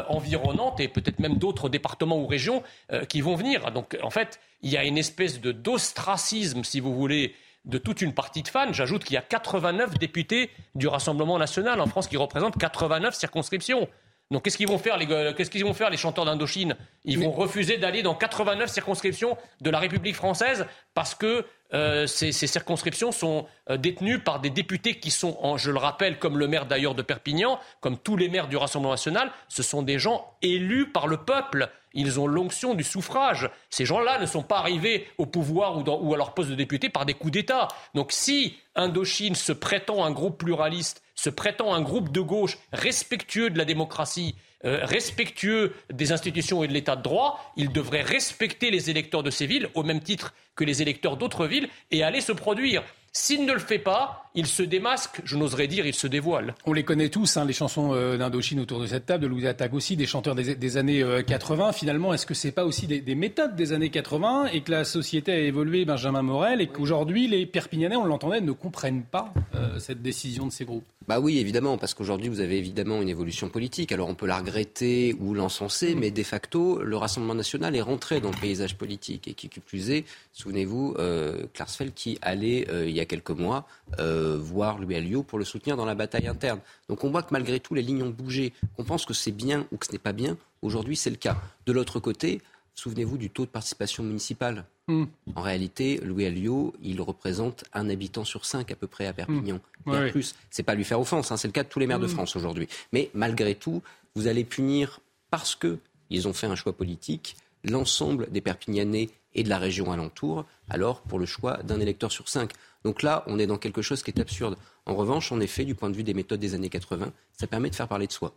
environnantes et peut-être même d'autres départements ou régions qui vont venir. Donc en fait, il y a une espèce de d'ostracisme, si vous voulez, de toute une partie de fans. J'ajoute qu'il y a 89 députés du Rassemblement national en France qui représentent 89 circonscriptions. Donc qu'est-ce qu'ils vont faire les, qu'est-ce qu'ils vont faire les chanteurs d'Indochine? Ils vont refuser d'aller dans 89 circonscriptions de la République française parce que euh, ces, circonscriptions sont euh, détenues par des députés qui sont, je le rappelle, comme le maire d'ailleurs de Perpignan, comme tous les maires du Rassemblement national, ce sont des gens élus par le peuple. Ils ont l'onction du suffrage. Ces gens-là ne sont pas arrivés au pouvoir ou, ou à leur poste de député par des coups d'État. Donc si Indochine se prétend un groupe pluraliste, se prétend un groupe de gauche respectueux de la démocratie, euh, respectueux des institutions et de l'état de droit, il devrait respecter les électeurs de ces villes au même titre que les électeurs d'autres villes et aller se produire. S'il ne le fait pas, il se démasque, je n'oserais dire, il se dévoile. On les connaît tous, hein, les chansons euh, d'Indochine autour de cette table, de Louis Attaque aussi, des chanteurs des, années 80. Euh, Finalement, est-ce que ce n'est pas aussi des, méthodes des années 80 et que la société a évolué, Benjamin Morel, et qu'aujourd'hui, les Perpignanais, on l'entendait, ne comprennent pas cette décision de ces groupes? Bah oui, évidemment, parce qu'aujourd'hui, vous avez évidemment une évolution politique. Alors, on peut la regretter ou l'encenser, mais de facto, le Rassemblement national est rentré dans le paysage politique. Et qui, plus est, souvenez-vous, euh, Klarsfeld qui allait, euh, il y a quelques mois, euh, voir Louis Alliot pour le soutenir dans la bataille interne. Donc, on voit que malgré tout, les lignes ont bougé. Qu'on pense que c'est bien ou que ce n'est pas bien, aujourd'hui, c'est le cas. De l'autre côté, souvenez-vous du taux de participation municipale. Hmm. En réalité, Louis Alliot, il représente un habitant sur cinq à peu près à Perpignan. Hmm. Bien plus. C'est pas lui faire offense, hein, c'est le cas de tous les maires de hmm. France aujourd'hui. Mais malgré tout, vous allez punir parce qu'ils ont fait un choix politique l'ensemble des Perpignanais et de la région alentour, alors pour le choix d'un électeur sur cinq. Donc là, on est dans quelque chose qui est absurde. En revanche, en effet, du point de vue des méthodes des années 80, ça permet de faire parler de soi.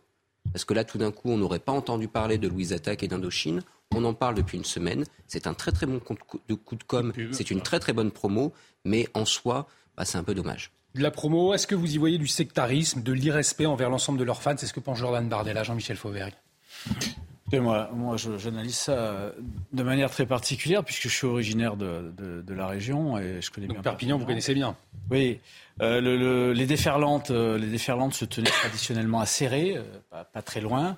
Parce que là, tout d'un coup, on n'aurait pas entendu parler de Louise Attaque et d'Indochine. On en parle depuis une semaine. C'est un très très bon coup de, coup de com. C'est une très très bonne promo. Mais en soi, bah, c'est un peu dommage. De la promo, est-ce que vous y voyez du sectarisme, de l'irrespect envers l'ensemble de leurs fans? C'est ce que pense Jordan Bardella, Jean-Michel Fauvergue moi, moi j'analyse ça de manière très particulière puisque je suis originaire de, la région et je connais bien Perpignan. vous connaissez bien. Oui, euh, les déferlantes, euh, les déferlantes se tenaient traditionnellement à Serré, euh, pas, très loin.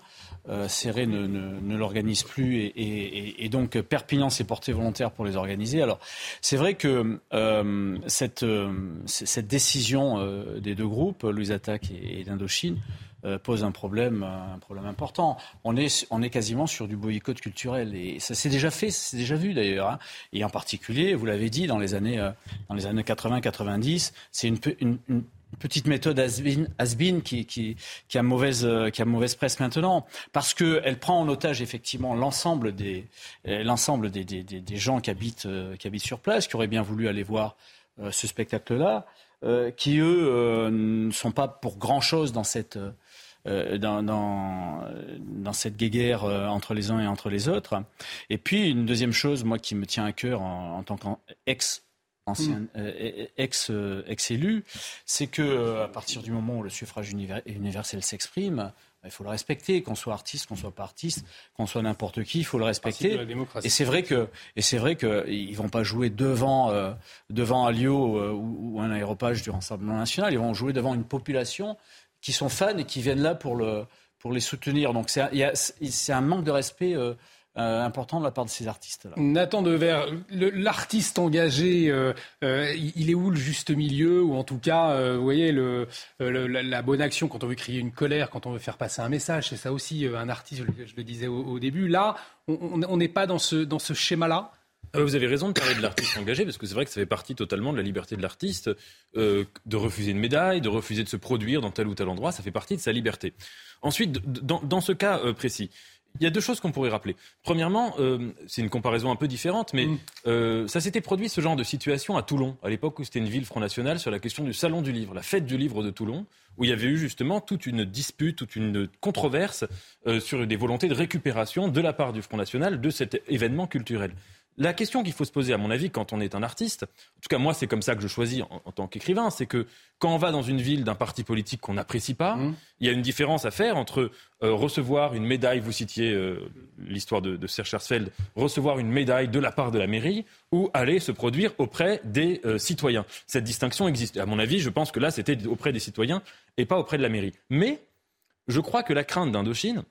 Serré ne, ne, l'organise plus et, et, donc Perpignan s'est porté volontaire pour les organiser. Alors c'est vrai que cette, cette décision des deux groupes, Louis Attaque et, et d'Indochine, euh, pose un problème, un problème important. On est, on est quasiment sur du boycott culturel et ça s'est déjà fait, c'est déjà vu d'ailleurs. Hein. Et en particulier, vous l'avez dit, dans les années, euh, dans les années 80-90, c'est une, petite méthode has-been qui, a mauvaise, euh, mauvaise presse maintenant, parce qu'elle prend en otage effectivement l'ensemble des, gens qui habitent sur place, qui auraient bien voulu aller voir ce spectacle-là, qui eux ne sont pas pour grand-chose dans cette euh, dans, dans, cette guéguerre euh, entre les uns et entre les autres. Et puis, une deuxième chose, moi, qui me tient à cœur en, tant qu'ex ancien mm. euh, ex, ex élu, c'est que à partir du moment où le suffrage universel s'exprime, il faut le respecter, qu'on soit artiste, qu'on soit pas artiste, qu'on soit n'importe qui, il faut le respecter. Et c'est vrai que et c'est vrai qu'ils vont pas jouer devant devant Alio ou, un aéropage du Rassemblement national, ils vont jouer devant une population qui sont fans et qui viennent là pour, le, pour les soutenir. Donc c'est un manque de respect. Euh, euh, important de la part de ces artistes-là. Nathan Dever, l'artiste engagé, euh, il est où le juste milieu? Ou en tout cas, vous voyez, la, bonne action quand on veut crier une colère, quand on veut faire passer un message, c'est ça aussi un artiste, je, le disais au, début. Là, on n'est pas dans ce, dans ce schéma-là ah, vous avez raison de parler de l'artiste engagé, parce que c'est vrai que ça fait partie totalement de la liberté de l'artiste, euh, de refuser une médaille, de refuser de se produire dans tel ou tel endroit, ça fait partie de sa liberté. Ensuite, dans, ce cas euh, précis, il y a deux choses qu'on pourrait rappeler. Premièrement, euh, c'est une comparaison un peu différente, mais mm. ça s'était produit ce genre de situation à Toulon, à l'époque où c'était une ville Front National, sur la question du Salon du Livre, la fête du livre de Toulon, où il y avait eu justement toute une dispute, toute une controverse sur des volontés de récupération de la part du Front National de cet événement culturel. La question qu'il faut se poser, à mon avis, quand on est un artiste, en tout cas moi c'est comme ça que je choisis en, tant qu'écrivain, c'est que quand on va dans une ville d'un parti politique qu'on n'apprécie pas, mmh. il y a une différence à faire entre euh, recevoir une médaille, vous citiez euh, l'histoire de, de Serge Schersfeld, recevoir une médaille de la part de la mairie ou aller se produire auprès des euh, citoyens. Cette distinction existe. À mon avis, je pense que là c'était auprès des citoyens et pas auprès de la mairie. Mais je crois que la crainte d'Indochine,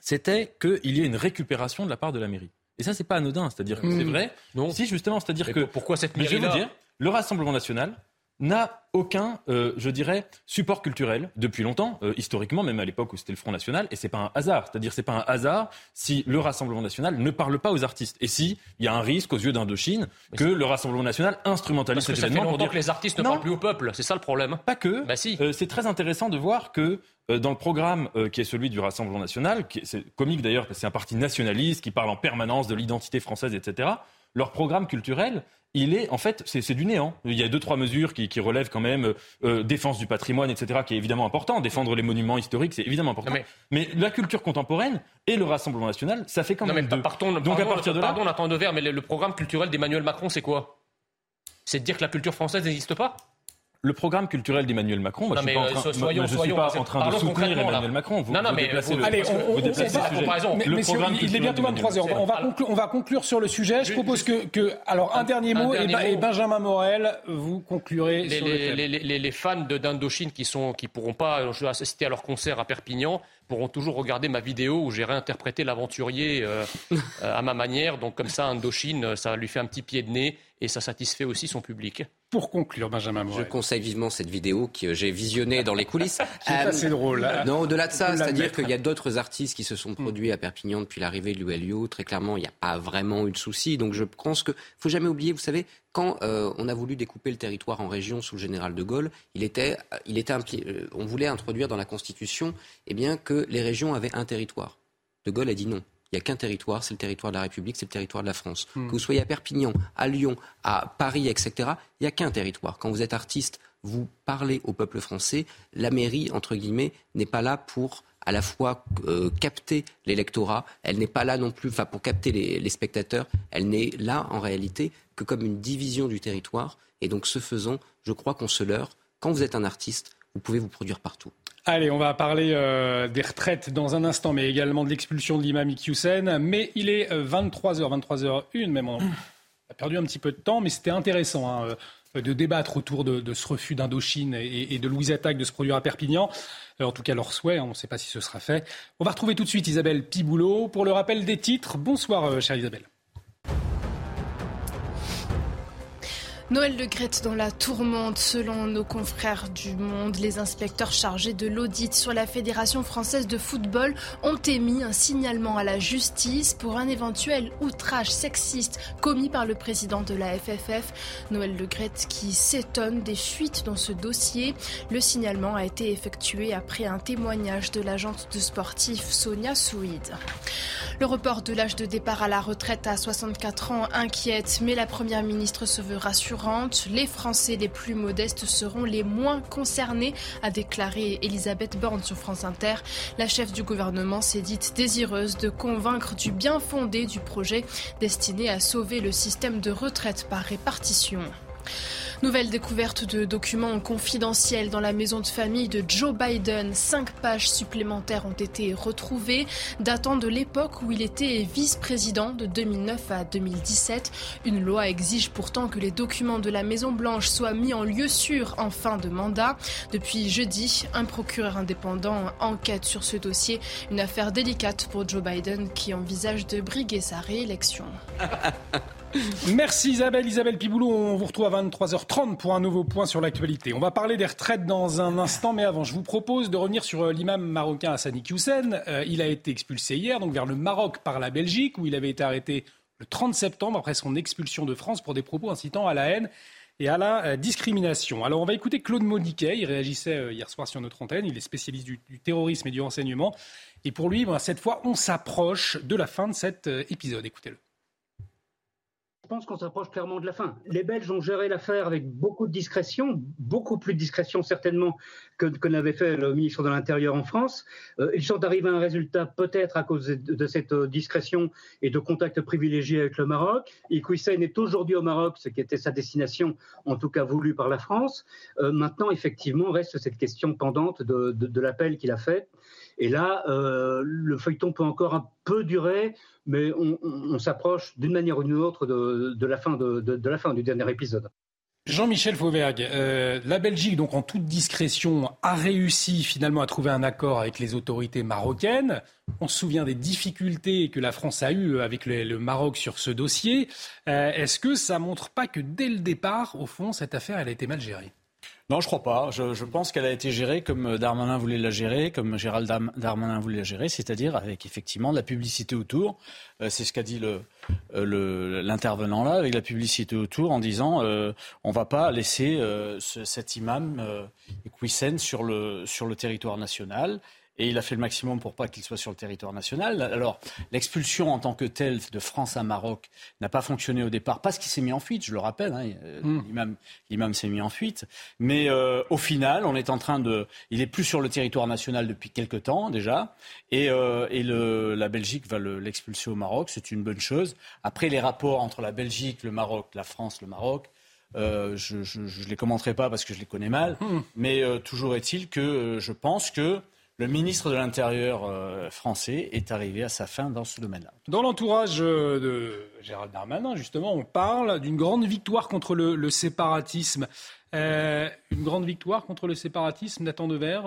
c'était qu'il y ait une récupération de la part de la mairie. Et ça, c'est pas anodin. C'est-à-dire que c'est hmm. vrai. Non. Si, justement, c'est-à-dire que. Pourquoi cette mairie Je vais vous dire, le Rassemblement national n'a aucun, euh, je dirais, support culturel depuis longtemps, euh, historiquement, même à l'époque où c'était le Front National, et c'est pas un hasard. C'est-à-dire, c'est pas un hasard si le Rassemblement National ne parle pas aux artistes, et si il y a un risque aux yeux d'Indochine que le Rassemblement National instrumentalise Parce que cet ça fait événement pour dire que les artistes ne parlent plus au peuple, c'est ça le problème. pas que. Bah si. Euh, c'est très intéressant de voir que dans le programme qui est celui du Rassemblement national, qui est, c'est comique d'ailleurs parce que c'est un parti nationaliste qui parle en permanence de l'identité française, etc. Leur programme culturel, il est en fait c'est, du néant. Il y a deux trois mesures qui, qui relèvent quand même euh, euh, défense du patrimoine, etc. qui est évidemment important. Défendre les monuments historiques, c'est évidemment important. Mais- mais... la culture contemporaine et le Rassemblement national, ça fait quand Non, même mais deux. partons, Donc à partir de là, pardon, Nathan Devers, mais le, le programme culturel d'Emmanuel Macron, c'est quoi? C'est de dire que la culture française n'existe pas? Le programme culturel d'Emmanuel Macron, moi, Non, je suis mais, pas en euh, train, soyons- moi, je suis soyons- pas en train de soutenir. Emmanuel Macron. Vous, Non, non, vous mais déplacez vous- le, Allez, on, vous on- déplacez on va- le sujet. comparaison. Mais- Le messieurs, programme il- il est culturel bientôt d'Emmanuel 23 heures. On va, conclure, on va conclure sur le sujet. Je propose que, que- alors, un dernier un mot, et, dernier Ba- et mot. Benjamin Morel, vous conclurez les, sur le les, thème. les- les- les fans de- d'Indochine qui sont qui pourront pas je vais assister à leur concert à Perpignan pourront toujours regarder ma vidéo où j'ai réinterprété l'aventurier euh, euh, à ma manière. Donc comme ça, Indochine, ça lui fait un petit pied de nez et ça satisfait aussi son public. Pour conclure, Benjamin Je conseille vivement cette vidéo que j'ai visionnée dans les coulisses. Qui est assez drôle, hein. Non, au-delà de ça, c'est-à-dire qu'il y a d'autres artistes qui se sont produits à Perpignan depuis l'arrivée de l'ULIO. Très clairement, il n'y a pas vraiment eu de souci. Donc je pense que faut jamais oublier, vous savez, quand euh, on a voulu découper le territoire en régions sous le général de Gaulle, il était, il était impli- euh, on voulait introduire dans la Constitution eh bien, que les régions avaient un territoire. De Gaulle a dit non. Il n'y a qu'un territoire, c'est le territoire de la République, c'est le territoire de la France. Hmm. Que vous soyez à Perpignan, à Lyon, à Paris, etc., il n'y a qu'un territoire. Quand vous êtes artiste, vous parlez au peuple français. La mairie, entre guillemets, n'est pas là pour à la fois euh, capter l'électorat, elle n'est pas là non plus, enfin pour capter les, les spectateurs, elle n'est là en réalité que comme une division du territoire. Et donc, ce faisant, je crois qu'on se leurre. Quand vous êtes un artiste, vous pouvez vous produire partout. Allez, on va parler euh, des retraites dans un instant, mais également de l'expulsion de l'imam Iqiyoussen. Mais il est euh, 23h, 23h01, même on a perdu un petit peu de temps, mais c'était intéressant hein, euh, de débattre autour de, de ce refus d'Indochine et, et de Louise Attaque de se produire à Perpignan. Euh, en tout cas, leur souhait, hein, on ne sait pas si ce sera fait. On va retrouver tout de suite Isabelle Piboulot pour le rappel des titres. Bonsoir, euh, chère Isabelle. Noël Le Grette dans la tourmente, selon nos confrères du Monde, les inspecteurs chargés de l'audit sur la Fédération française de football ont émis un signalement à la justice pour un éventuel outrage sexiste commis par le président de la FFF, Noël Le Grette, qui s'étonne des fuites dans ce dossier. Le signalement a été effectué après un témoignage de l'agente de sportif Sonia Souid. Le report de l'âge de départ à la retraite à 64 ans inquiète, mais la Première ministre se veut Les Français les plus modestes seront les moins concernés, a déclaré Elisabeth Borne sur France Inter. La chef du gouvernement s'est dite désireuse de convaincre du bien fondé du projet destiné à sauver le système de retraite par répartition. Nouvelle découverte de documents confidentiels dans la maison de famille de Joe Biden. Cinq pages supplémentaires ont été retrouvées, datant de l'époque où il était vice-président de 2009 à 2017. Une loi exige pourtant que les documents de la Maison Blanche soient mis en lieu sûr en fin de mandat. Depuis jeudi, un procureur indépendant enquête sur ce dossier, une affaire délicate pour Joe Biden qui envisage de briguer sa réélection. Merci Isabelle. Isabelle Piboulot, on vous retrouve à 23h30 pour un nouveau point sur l'actualité. On va parler des retraites dans un instant, mais avant, je vous propose de revenir sur euh, l'imam marocain Hassani Hussein. Euh, il a été expulsé hier, donc vers le Maroc par la Belgique, où il avait été arrêté le 30 septembre après son expulsion de France pour des propos incitant à la haine et à la euh, discrimination. Alors on va écouter Claude Maudiquet, il réagissait hier soir sur notre antenne, il est spécialiste du, terrorisme et du renseignement. Et pour lui, ben, cette fois, on s'approche de la fin de cet épisode. Écoutez-le. Je pense qu'on s'approche clairement de la fin. Les Belges ont géré l'affaire avec beaucoup de discrétion, beaucoup plus de discrétion certainement que, n'avait fait le ministre de l'Intérieur en France. Euh, ils sont arrivés à un résultat peut-être à cause de, cette euh, discrétion et de contacts privilégiés avec le Maroc. Iqoussen est aujourd'hui au Maroc, ce qui était sa destination, en tout cas voulue par la France. Euh, maintenant, effectivement, reste cette question pendante de l'appel qu'il a fait. Et là, euh, le feuilleton peut encore un peu durer, mais on, s'approche d'une manière ou d'une autre de, la fin du dernier épisode. Jean-Michel Fauvergue, euh, la Belgique, donc en toute discrétion, a réussi finalement à trouver un accord avec les autorités marocaines. On se souvient des difficultés que la France a eues avec le, le Maroc sur ce dossier. Euh, Est-ce que ça montre pas que dès le départ, au fond, cette affaire, elle a été mal gérée? Non, je crois pas. Je, pense qu'elle a été gérée comme Darmanin voulait la gérer, comme Gérald Darmanin voulait la gérer, c'est-à-dire avec effectivement la publicité autour. Euh, c'est ce qu'a dit euh, l'intervenant là, avec la publicité autour, en disant euh, on va pas laisser cet imam euh, sur sur le territoire national et il a fait le maximum pour pas qu'il soit sur le territoire national. Alors, l'expulsion en tant que telle de France à Maroc n'a pas fonctionné au départ parce qu'il s'est mis en fuite, je le rappelle. Hein, euh, hmm. L'imam s'est mis en fuite. Mais euh, au final, on est en train de. Il est plus sur le territoire national depuis quelque temps déjà. Et, euh, et le, la Belgique va l'expulser au Maroc. C'est une bonne chose. Après, les rapports entre la Belgique, le Maroc, la France, le Maroc. Euh, je ne les commenterai pas parce que je les connais mal, hmm. mais euh, toujours est-il que je pense que le ministre de l'Intérieur euh, français est arrivé à sa fin dans ce domaine-là. Dans l'entourage euh, de Gérald Darmanin, justement, on parle d'une grande victoire contre le, séparatisme. Euh, une grande victoire contre le séparatisme, Nathan Devers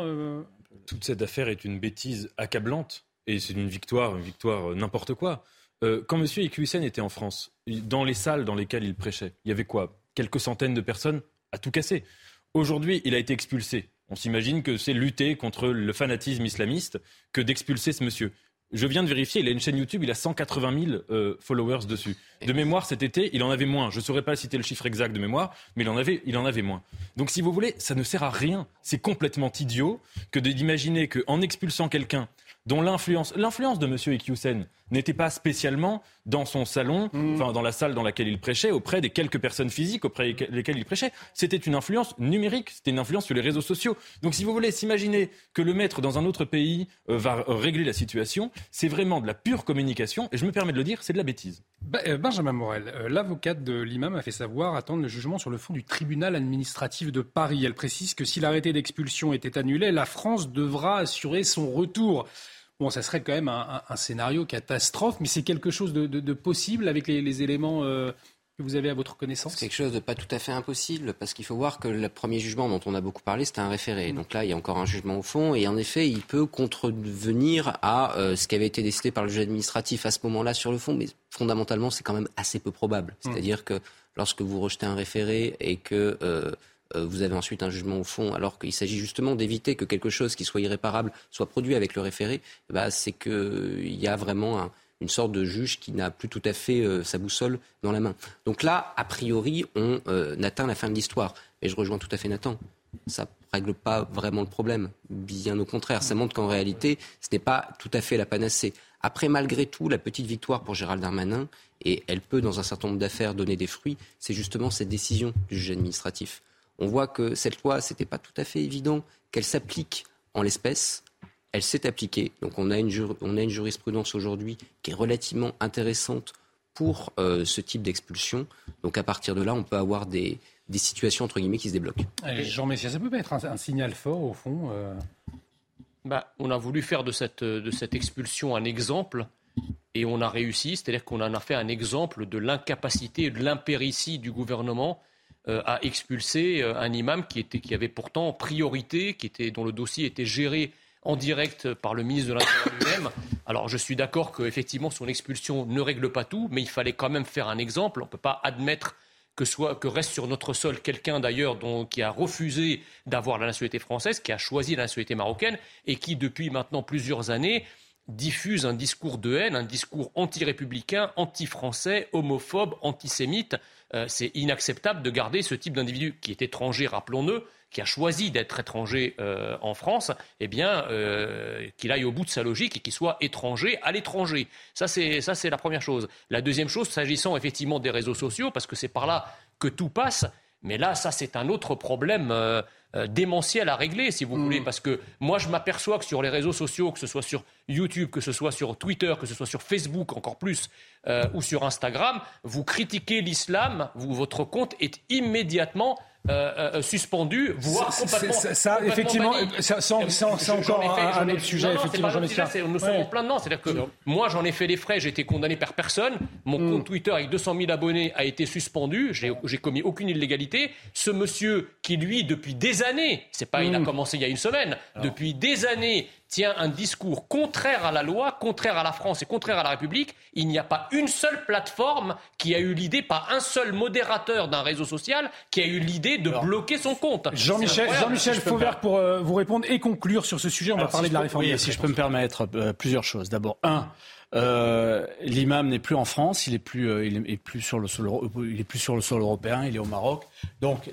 Toute cette affaire est une bêtise accablante. Et c'est une victoire, une victoire n'importe quoi. quand M. Iqiyoussen était en France, dans les salles dans lesquelles il prêchait, il y avait quoi? Quelques centaines de personnes à tout casser. Aujourd'hui, il a été expulsé. On s'imagine que c'est lutter contre le fanatisme islamiste que d'expulser ce monsieur. Je viens de vérifier, il a une chaîne YouTube, il a 180 000 euh, followers dessus. De mémoire, cet été, il en avait moins. Je ne saurais pas citer le chiffre exact de mémoire, mais il en avait, il en avait moins. Donc, si vous voulez, ça ne sert à rien. C'est complètement idiot que d'imaginer qu'en expulsant quelqu'un dont l'influence, l'influence de M. Ekyusen n'était pas spécialement dans son salon, mm. enfin dans la salle dans laquelle il prêchait, auprès des quelques personnes physiques auprès desquelles il prêchait. C'était une influence numérique, c'était une influence sur les réseaux sociaux. Donc si vous voulez s'imaginer que le maître dans un autre pays euh, va euh, régler la situation, c'est vraiment de la pure communication, et je me permets de le dire, c'est de la bêtise. Euh, Benjamin Morel, l'avocate de l'imam a fait savoir attendre le jugement sur le fond du tribunal administratif de Paris. Elle précise que si l'arrêté d'expulsion était annulé, la France devra assurer son retour. Bon, ça serait quand même un, scénario catastrophe, mais c'est quelque chose de, possible avec les, éléments euh, que vous avez à votre connaissance? C'est quelque chose de pas tout à fait impossible, parce qu'il faut voir que le premier jugement dont on a beaucoup parlé, c'était un référé. Donc là, il y a encore un jugement au fond, et en effet, il peut contrevenir à euh, ce qui avait été décidé par le juge administratif à ce moment-là sur le fond, mais fondamentalement, c'est quand même assez peu probable. Mmh. C'est-à-dire que lorsque vous rejetez un référé et que... Euh, vous avez ensuite un jugement au fond, alors qu'il s'agit justement d'éviter que quelque chose qui soit irréparable soit produit avec le référé, bah, c'est qu'il y a vraiment une sorte de juge qui n'a plus tout à fait euh, sa boussole dans la main. Donc là, a priori, on euh, atteint la fin de l'histoire. Et je rejoins tout à fait Nathan. Ça ne règle pas vraiment le problème. Bien au contraire, ça montre qu'en réalité, ce n'est pas tout à fait la panacée. Après, malgré tout, la petite victoire pour Gérald Darmanin, et elle peut, dans un certain nombre d'affaires, donner des fruits, c'est justement cette décision du juge administratif on voit que cette loi, ce n'était pas tout à fait évident qu'elle s'applique en l'espèce. Elle s'est appliquée. Donc on a une, jurisprudence aujourd'hui qui est relativement intéressante pour euh, ce type d'expulsion. Donc à partir de là, on peut avoir des, situations entre guillemets qui se débloquent. Jean Messia, ça peut pas être un, signal fort au fond euh? Bah, On a voulu faire de cette, de cette expulsion un exemple et on a réussi, c'est-à-dire qu'on en a fait un exemple de l'incapacité et de l'impéritie du gouvernement euh, a expulsé euh, un imam qui, était, qui avait pourtant priorité, qui était, dont le dossier était géré en direct par le ministre de l'Intérieur lui-même. Alors je suis d'accord qu'effectivement son expulsion ne règle pas tout, mais il fallait quand même faire un exemple. On ne peut pas admettre que, soit, que reste sur notre sol quelqu'un d'ailleurs qui a refusé d'avoir la nationalité française, qui a choisi la nationalité marocaine et qui depuis maintenant plusieurs années diffuse un discours de haine, un discours anti-républicain, anti-français, homophobe, antisémite. Euh, c'est inacceptable de garder ce type d'individu qui est étranger, rappelons-le, qui a choisi d'être étranger euh, en France, eh bien, euh, qu'il aille au bout de sa logique et qu'il soit étranger à l'étranger. Ça, c'est ça, c'est la première chose. La deuxième chose, s'agissant effectivement des réseaux sociaux, parce que c'est par là que tout passe. Mais là, ça, c'est un autre problème démentiel à régler, si vous mm. voulez, parce que moi, je m'aperçois que sur les réseaux sociaux, que ce soit sur YouTube, que ce soit sur Twitter, que ce soit sur Facebook, encore plus, euh, ou sur Instagram, vous critiquez l'islam, votre compte est immédiatement euh, euh, suspendu, voire complètement. Ça, effectivement, c'est encore un, autre sujet. effectivement, nous sommes en plein dedans. C'est-à-dire que moi, j'en ai fait les frais, j'ai été condamné par personne. Mon mm. compte Twitter avec 200 000 abonnés a été suspendu. J'ai commis aucune illégalité. Ce monsieur, qui lui, depuis des années, c'est pas, il a mm. commencé il y a une semaine, depuis des années, tient un discours contraire à la loi, contraire à la France et contraire à la République, il n'y a pas une seule plateforme qui a eu l'idée, pas un seul modérateur d'un réseau social qui a eu l'idée de bloquer son compte. Jean-Michel Jean Fauvert pour euh, vous répondre et conclure sur ce sujet. On va parler de la réforme. Oui, si je peux me permettre euh, plusieurs choses. D'abord, un, euh, L'imam n'est plus en France, il est plus, il est, plus sur le sol, il est plus sur le sol européen, il est au Maroc. Donc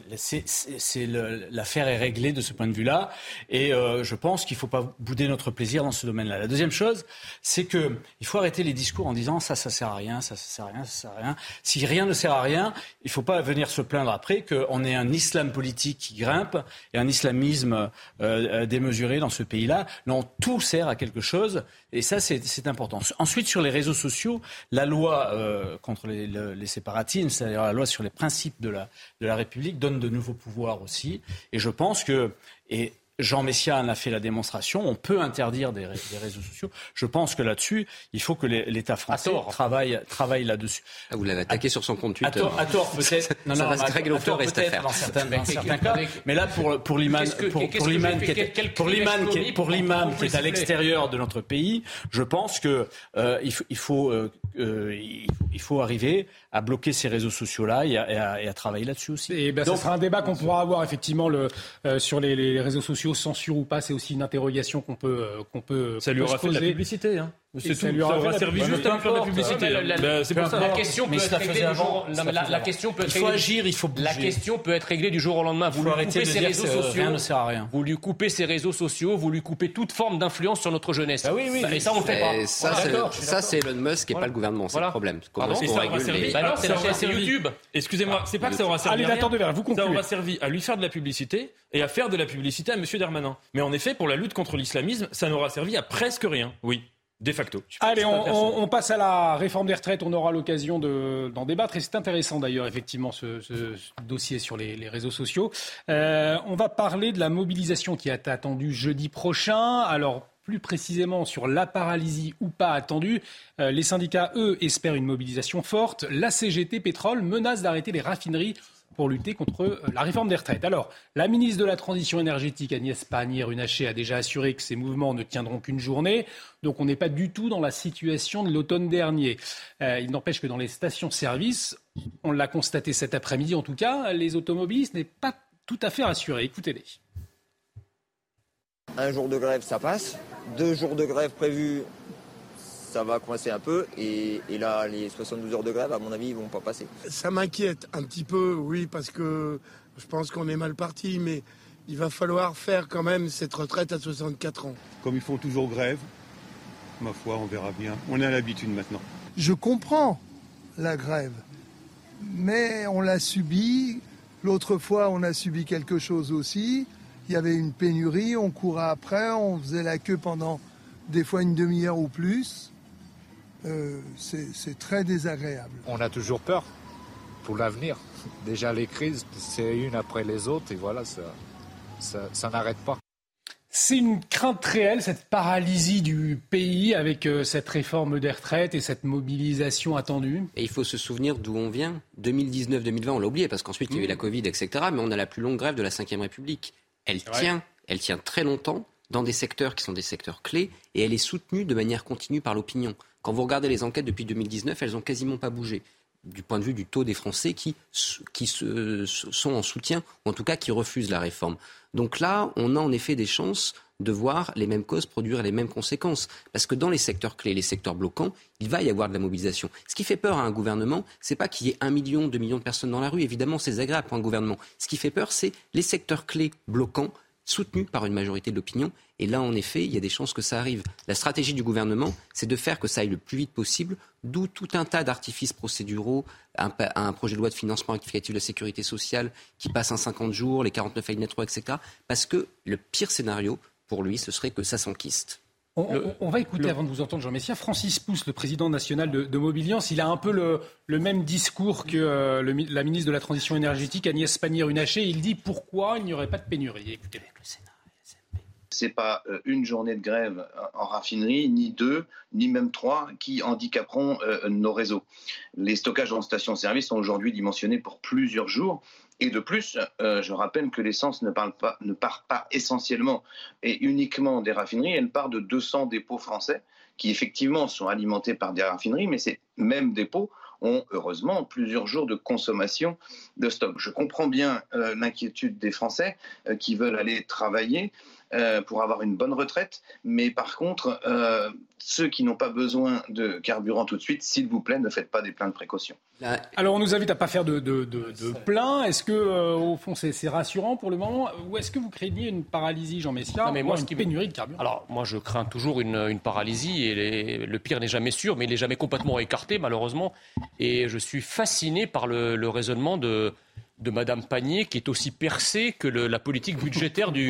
l'affaire est réglée de ce point de vue-là, et euh, je pense qu'il ne faut pas bouder notre plaisir dans ce domaine-là. La deuxième chose, c'est que il faut arrêter les discours en disant ça, ça sert à rien, ça, ça sert à rien, ça sert à rien. Si rien ne sert à rien, il ne faut pas venir se plaindre après qu'on ait un islam politique qui grimpe et un islamisme euh, démesuré dans ce pays-là. Non, tout sert à quelque chose, et ça c'est important. Ensuite, sur les réseaux sociaux, la loi euh, contre les, les séparatismes, c'est-à-dire la loi sur les principes de la, de la République, donne de nouveaux pouvoirs aussi. Et je pense que, et Jean Messia en a fait la démonstration. On peut interdire des, réseaux sociaux. Je pense que là-dessus, il faut que l'État français travaille, travaille là-dessus. Ah, vous l'avez attaqué sur son compte Twitter. À tort, peut-être. Non, non, reste règle au reste à faire. Dans certains, dans certains cas. Mais là, pour, pour l'imam pour, pour l'imam qui est, pour qui est, pour l'imam qui est à l'extérieur de notre pays, je pense que euh, il faut, il faut, euh, euh, il faut arriver à bloquer ces réseaux sociaux-là et, et, à travailler là-dessus aussi. Et ben, ce sera un débat qu'on pourra avoir effectivement le, sur les, les réseaux sociaux censure ou pas, c'est aussi une interrogation qu'on peut, euh, qu'on peut. Ça lui aura fait de la publicité. Hein. C'est tout. Ça, lui aura, servi juste à faire de la publicité. c'est pour ça. La question peut être réglée du jour. La question peut être Il faut agir, il faut bouger. La question peut être réglée du jour au lendemain. Vous lui coupez ses réseaux sociaux. Rien ne sert à rien. Vous lui coupez ses réseaux sociaux. Vous lui coupez toute forme d'influence sur notre jeunesse. Ah oui, oui. Et ça, on le fait pas. Ça, c'est Elon Musk et pas le gouvernement. C'est le problème. Pardon, c'est ça. C'est YouTube. Excusez-moi, c'est pas que ça aura servi. Allez, attendez, vous Ça aura servi à lui faire de la publicité et à faire de la publicité à M. Darmanin. Mais en effet, pour la lutte contre l'islamisme, ça n'aura servi à presque rien. Oui. De facto. Allez, on, passe à la réforme des retraites. On aura l'occasion d'en débattre. Et c'est intéressant d'ailleurs, effectivement, ce, dossier sur les, réseaux sociaux. Euh, on va parler de la mobilisation qui est attendue jeudi prochain. Alors, plus précisément sur la paralysie ou pas attendue. Euh, les syndicats, eux, espèrent une mobilisation forte. La CGT Pétrole menace d'arrêter les raffineries pour lutter contre euh, la réforme des retraites. Alors, la ministre de la Transition énergétique, Agnès Pannier-Runacher, a déjà assuré que ces mouvements ne tiendront qu'une journée. Donc, on n'est pas du tout dans la situation de l'automne dernier. Euh, il n'empêche que dans les stations-service, on l'a constaté cet après-midi en tout cas, les automobilistes n'est pas tout à fait rassurés. Écoutez-les. Un jour de grève, ça passe. Deux jours de grève prévus, ça va coincer un peu. Et, là, les 72 heures de grève, à mon avis, ils vont pas passer. Ça m'inquiète un petit peu, oui, parce que je pense qu'on est mal parti, mais il va falloir faire quand même cette retraite à 64 ans. Comme ils font toujours grève, ma foi, on verra bien. On a l'habitude maintenant. Je comprends la grève, mais on l'a subi. L'autre fois, on a subi quelque chose aussi. Il y avait une pénurie, on courait après, on faisait la queue pendant des fois une demi-heure ou plus. Euh, c'est très désagréable. On a toujours peur pour l'avenir. Déjà les crises, c'est une après les autres et voilà, ça, ça, n'arrête pas. C'est une crainte réelle, cette paralysie du pays avec euh, cette réforme des retraites et cette mobilisation attendue. Et il faut se souvenir d'où on vient. 2019-2020, on l'a oublié parce qu'ensuite il y a eu la. Covid, etc. Mais on a la plus longue grève de la Ve République. Elle tient, elle tient très longtemps dans des secteurs qui sont des secteurs clés et elle est soutenue de manière continue par l'opinion. Quand vous regardez les enquêtes depuis 2019, elles n'ont quasiment pas bougé du point de vue du taux des Français qui, qui sont en soutien, ou en tout cas qui refusent la réforme. Donc là, on a en effet des chances de voir les mêmes causes produire les mêmes conséquences. Parce que dans les secteurs clés, les secteurs bloquants, il va y avoir de la mobilisation. Ce qui fait peur à un gouvernement, c'est pas qu'il y ait un million, deux millions de personnes dans la rue. Évidemment, c'est agréable pour un gouvernement. Ce qui fait peur, c'est les secteurs clés bloquants soutenu par une majorité de l'opinion. Et là, en effet, il y a des chances que ça arrive. La stratégie du gouvernement, c'est de faire que ça aille le plus vite possible, d'où tout un tas d'artifices procéduraux, un, projet de loi de financement rectificatif de la sécurité sociale qui passe en 50 jours, les 49 alinéas 3, etc. Parce que le pire scénario, pour lui, ce serait que ça s'enquiste. On, va écouter, avant de vous entendre, Jean Messia, Francis Pousse, le président national de, de Mobiliance. Il a un peu le, même discours que euh, la ministre de la Transition énergétique, Agnès Pannier-Runacher. Il dit pourquoi il n'y aurait pas de pénurie. Écoutez-le. c'est pas euh, une journée de grève en raffinerie, ni deux, ni même trois qui handicaperont euh, nos réseaux. Les stockages en station-service sont aujourd'hui dimensionnés pour plusieurs jours. Et de plus, euh, je rappelle que l'essence ne, pas, ne part pas essentiellement et uniquement des raffineries, elle part de 200 dépôts français qui effectivement sont alimentés par des raffineries, mais ces mêmes dépôts ont heureusement plusieurs jours de consommation de stock. Je comprends bien l'inquiétude des Français qui veulent aller travailler, euh, pour avoir une bonne retraite. Mais par contre, euh, ceux qui n'ont pas besoin de carburant tout de suite, s'il vous plaît, ne faites pas des pleins de précaution. Alors on nous invite à pas faire de, de, plein. Est-ce que euh, au fond c'est rassurant pour le moment? Ou est-ce que vous craignez une paralysie, Jean Messia, mais moi, une pénurie de carburant? Alors moi je crains toujours une, paralysie et le pire n'est jamais sûr, mais il n'est jamais complètement écarté malheureusement. Et je suis fasciné par le raisonnement de de Madame Panier, qui est aussi percée que la politique budgétaire du,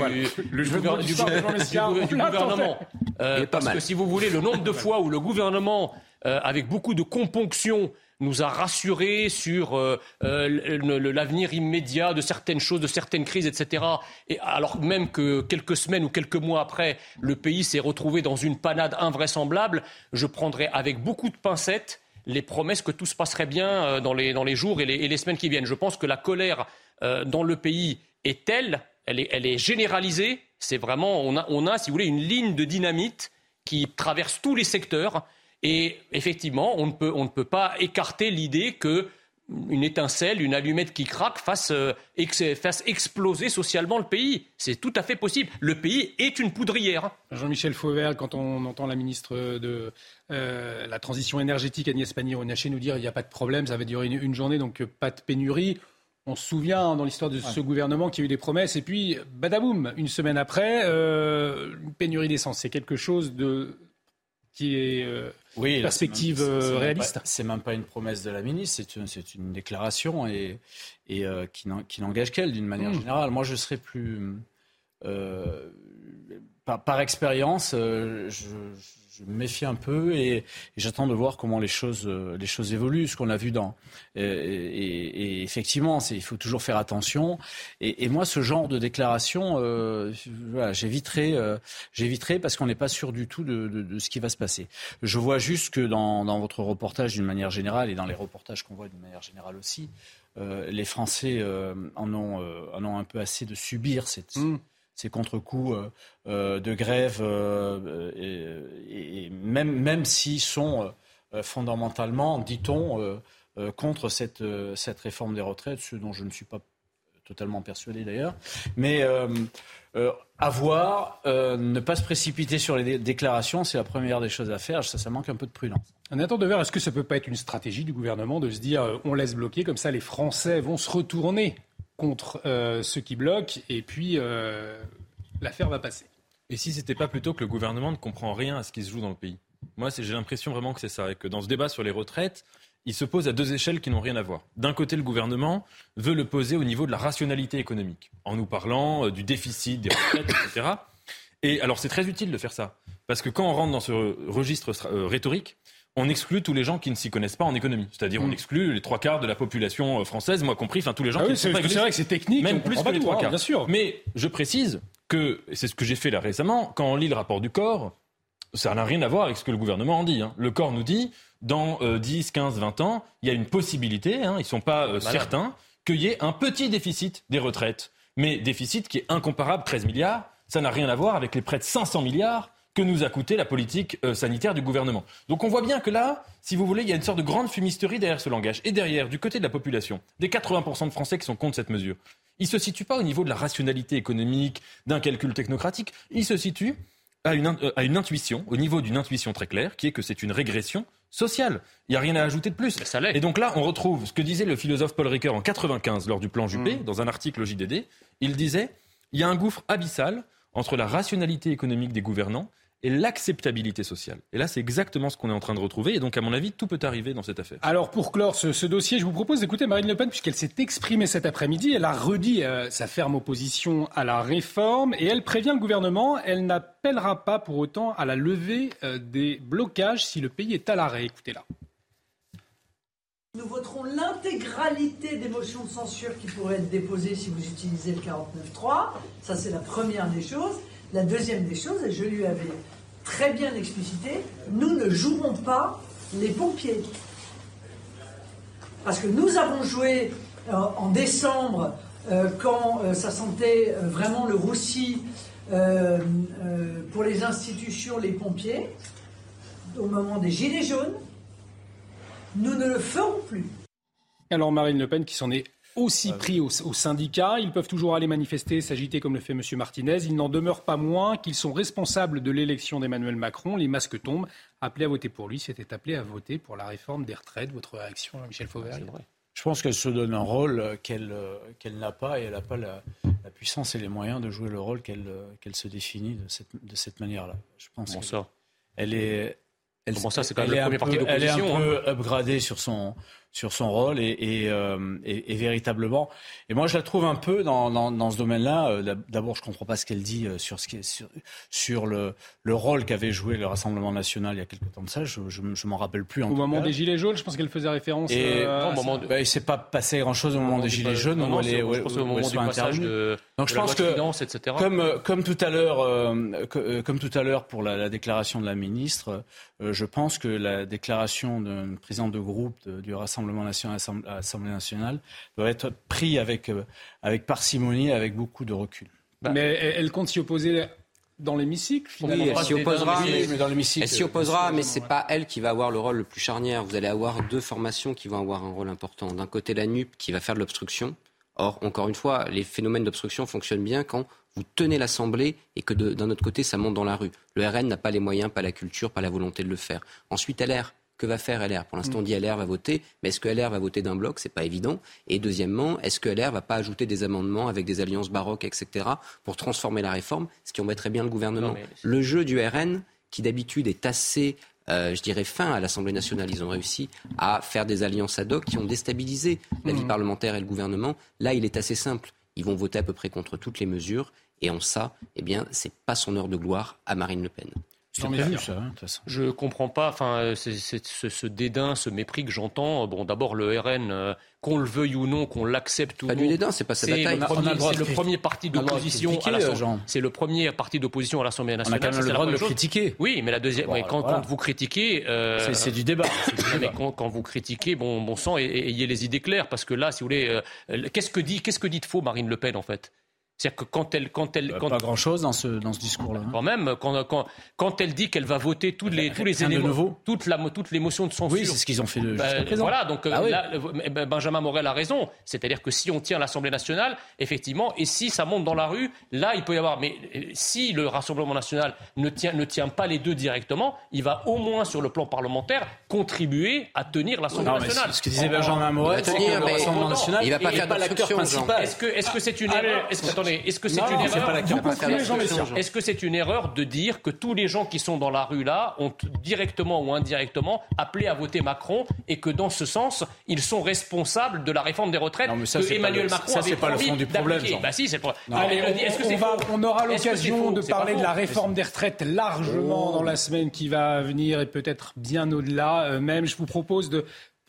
gouvernement. Euh, parce que si vous voulez, le nombre de fois où le gouvernement, euh, avec beaucoup de componction, nous a rassurés sur euh, l'avenir immédiat de certaines choses, de certaines crises, etc. Et alors même que quelques semaines ou quelques mois après, le pays s'est retrouvé dans une panade invraisemblable, je prendrai avec beaucoup de pincettes les promesses que tout se passerait bien euh, dans les, dans les jours et les, semaines qui viennent. Je pense que la colère euh, dans le pays est telle, elle est, elle est généralisée. C'est vraiment, on a, on a, si vous voulez, une ligne de dynamite qui traverse tous les secteurs. Et effectivement, on ne peut, on ne peut pas écarter l'idée que une étincelle, une allumette qui craque fasse, euh, exploser socialement le pays. C'est tout à fait possible. Le pays est une poudrière. Jean-Michel Fauvert, quand on entend la ministre de euh, la transition énergétique, Agnès Pannier-Runacher, nous dire il n'y a pas de problème, ça va durer une, journée, donc euh, pas de pénurie. On se souvient dans l'histoire de ce gouvernement qu'il y a eu des promesses, et puis, badaboum, une semaine après, une pénurie d'essence. C'est quelque chose de qui est euh, oui, perspective euh, réaliste. C'est même pas une promesse de la ministre, c'est une, une, déclaration et, et euh, qui n'engage qu'elle d'une manière hmm. générale. Moi, je serais plus par, par, expérience, je, je me méfie un peu et, j'attends de voir comment les choses, euh, les choses évoluent. Ce qu'on a vu dans. Et, effectivement, il faut toujours faire attention. Et, moi, ce genre de déclaration, euh, j'éviterai, euh, j'éviterai parce qu'on n'est pas sûr du tout de, ce qui va se passer. Je vois juste que dans, votre reportage, d'une manière générale, et dans les reportages qu'on voit d'une manière générale aussi, les Français en, ont, en ont un peu assez de subir cette. Mmh ces contre-coups euh, euh, de grève, euh, même, même s'ils sont fondamentalement, dit-on, contre cette, cette réforme des retraites, ce dont je ne suis pas totalement persuadé d'ailleurs. Mais avoir, ne pas se précipiter sur les déclarations, c'est la première des choses à faire. Ça, ça manque un peu de prudence. En attendant de voir, est-ce que ça ne peut pas être une stratégie du gouvernement de se dire on laisse bloquer, comme ça les Français vont se retourner contre euh, ceux qui bloquent, et puis euh, l'affaire va passer. Et si c'était pas plutôt que le gouvernement ne comprend rien à ce qui se joue dans le pays? Moi, j'ai l'impression vraiment que c'est ça, et que dans ce débat sur les retraites, il se pose à deux échelles qui n'ont rien à voir. D'un côté, le gouvernement veut le poser au niveau de la rationalité économique, en nous parlant euh, du déficit des retraites, etc. Et alors, c'est très utile de faire ça, parce que quand on rentre dans ce registre rhétorique, on exclut tous les gens qui ne s'y connaissent pas en économie. C'est-à-dire, on hmm. exclut les trois quarts de la population euh, française, moi compris, enfin tous les gens ah qui ne sont pas C'est vrai que c'est technique, même plus que les trois hein, quarts. Bien sûr. Mais je précise que, c'est ce que j'ai fait là récemment, quand on lit le rapport du corps, ça n'a rien à voir avec ce que le gouvernement en dit. Hein. Le corps nous dit, dans 10, 15, 20 ans, il y a une possibilité, hein, ils ne sont pas euh, certains, qu'il y ait un petit déficit des retraites. Mais déficit qui est incomparable, 13 milliards, ça n'a rien à voir avec les près de 500 milliards que nous a coûté la politique euh, sanitaire du gouvernement. Donc on voit bien que là, si vous voulez, il y a une sorte de grande fumisterie derrière ce langage. Et derrière, du côté de la population, des 80% de Français qui sont contre cette mesure, il ne se situe pas au niveau de la rationalité économique, d'un calcul technocratique, il se situe à une, euh, à une intuition, au niveau d'une intuition très claire, qui est que c'est une régression sociale. Il n'y a rien à ajouter de plus. Ça et donc là, on retrouve ce que disait le philosophe Paul Ricoeur en 95 lors du plan Juppé, mmh. dans un article au JDD. Il disait, il y a un gouffre abyssal entre la rationalité économique des gouvernants et l'acceptabilité sociale. Et là, c'est exactement ce qu'on est en train de retrouver. Et donc, à mon avis, tout peut arriver dans cette affaire. Alors, pour clore ce, dossier, je vous propose d'écouter Marine Le Pen, puisqu'elle s'est exprimée cet après-midi. Elle a redit euh, sa ferme opposition à la réforme et elle prévient le gouvernement. Elle n'appellera pas pour autant à la levée euh, des blocages si le pays est à l'arrêt. Écoutez-la. Nous voterons l'intégralité des motions de censure qui pourraient être déposées si vous utilisez le 49.3. Ça, c'est la première des choses. La deuxième des choses, et je lui avais très bien explicité, nous ne jouerons pas les pompiers. Parce que nous avons joué euh, en décembre, euh, quand euh, ça sentait vraiment le roussi pour les institutions, les pompiers, au moment des Gilets jaunes, nous ne le ferons plus. Alors Marine Le Pen qui s'en est aussi pris aux, syndicats. Ils peuvent toujours aller manifester, s'agiter comme le fait M. Martinez. Il n'en demeure pas moins qu'ils sont responsables de l'élection d'Emmanuel Macron. Les masques tombent. Appelé à voter pour lui, c'était appelé à voter pour la réforme des retraites. Votre réaction, Michel Fauvert Je pense qu'elle se donne un rôle euh, euh, qu'elle n'a pas et elle n'a pas la, puissance et les moyens de jouer le rôle qu'elle euh, se définit de cette, de cette manière-là. Je pense ça? Elle est, elle, ça, c'est quand même le premier parti d'opposition. Elle est un peu hein. upgradée sur son, sur son rôle et, et, euh, et, et, véritablement. Et moi, je la trouve un peu dans, dans, dans ce domaine-là. Euh, d'abord, je comprends pas ce qu'elle dit euh, sur, ce qui est, sur, sur le, le rôle qu'avait joué le Rassemblement national il y a quelque temps de ça. Je, je, je m'en rappelle plus. En au moment des Gilets jaunes, je pense qu'elle faisait référence. Et euh, au moment de... bah, il s'est pas passé grand-chose au moment des Gilets jaunes. Non, non, elle est, je pense au moment du passage de, Donc, je pense que, etc. Comme, comme tout à l'heure, euh, comme tout à l'heure pour la, la, déclaration de la ministre, je pense que la déclaration d'un président de groupe de, du Rassemblement national à l'Assemblée nationale doit être pris avec, euh, avec parcimonie, avec beaucoup de recul. Bah, mais elle compte s'y opposer dans l'hémicycle Oui, elle s'y opposera, mais, mais, dans elle s'y opposera, mais c'est pas elle qui va avoir le rôle le plus charnière. Vous allez avoir deux formations qui vont avoir un rôle important. D'un côté, la NUP qui va faire de l'obstruction. Or, encore une fois, les phénomènes d'obstruction fonctionnent bien quand vous tenez l'Assemblée et que d'un autre côté, ça monte dans la rue. Le RN n'a pas les moyens, pas la culture, pas la volonté de le faire. Ensuite, LR que va faire LR Pour l'instant, on dit LR va voter, mais est-ce que LR va voter d'un bloc? C'est pas évident. Et deuxièmement, est-ce que LR va pas ajouter des amendements avec des alliances baroques, etc., pour transformer la réforme, ce qui embêterait bien le gouvernement Le jeu du RN, qui d'habitude est assez euh, je dirais, fin à l'Assemblée nationale. Ils ont réussi à faire des alliances ad hoc qui ont déstabilisé la vie mmh. parlementaire et le gouvernement. Là, il est assez simple. Ils vont voter à peu près contre toutes les mesures. Et en ça, eh bien, c'est pas son heure de gloire à Marine Le Pen. C'est prévu, ça, hein, Je comprends pas. Enfin, euh, c'est ce, ce, dédain, ce mépris que j'entends. Bon, d'abord le RN, euh, qu'on le veuille ou non, qu'on l'accepte ou pas non. du dédain, c'est pas sa bataille. C'est le premier parti d'opposition à l'Assemblée. C'est le premier parti d'opposition à l'Assemblée nationale. On a quand même le droit de le critiquer. Oui, mais la deuxième. quand, quand, vous critiquez, euh, c'est du débat. mais quand, quand, vous critiquez, bon, bon sang, ayez les idées claires, parce que là, si vous voulez, qu'est-ce que dit, qu'est-ce que dit de faux Marine Le Pen en fait? C'est-à-dire que quand elle, quand elle, quand... pas grand-chose dans ce dans ce discours-là. Quand même, quand, quand, quand elle dit qu'elle va voter tous les tous les éléments, nouveau. toute la toute l'émotion de censure. Oui, c'est ce qu'ils ont fait de, ben, présent. Voilà, donc ah là, eh ben, Benjamin Morel a raison. C'est-à-dire que si on tient l'Assemblée nationale, effectivement, et si ça monte dans la rue, là, il peut y avoir. Mais euh, si le Rassemblement national ne tient ne tient pas les deux directement, il va au moins sur le plan parlementaire contribuer à tenir l'Assemblée nationale. Ce que disait Benjamin Morel, c'est que le Rassemblement national, il va pas faire l'acteur principal. Est-ce que est-ce que c'est une erreur Est-ce que c'est une est-ce que c'est une erreur de dire que tous les gens qui sont dans la rue là ont directement ou indirectement appelé à voter Macron et que dans ce sens, ils sont responsables de la réforme des retraites que Emmanuel Macron ça, avait pas le fond du problème. Bah si, c'est on, aura l'occasion de parler de la réforme des retraites largement dans la semaine qui va venir et peut-être bien au-delà. Euh, même, je vous propose de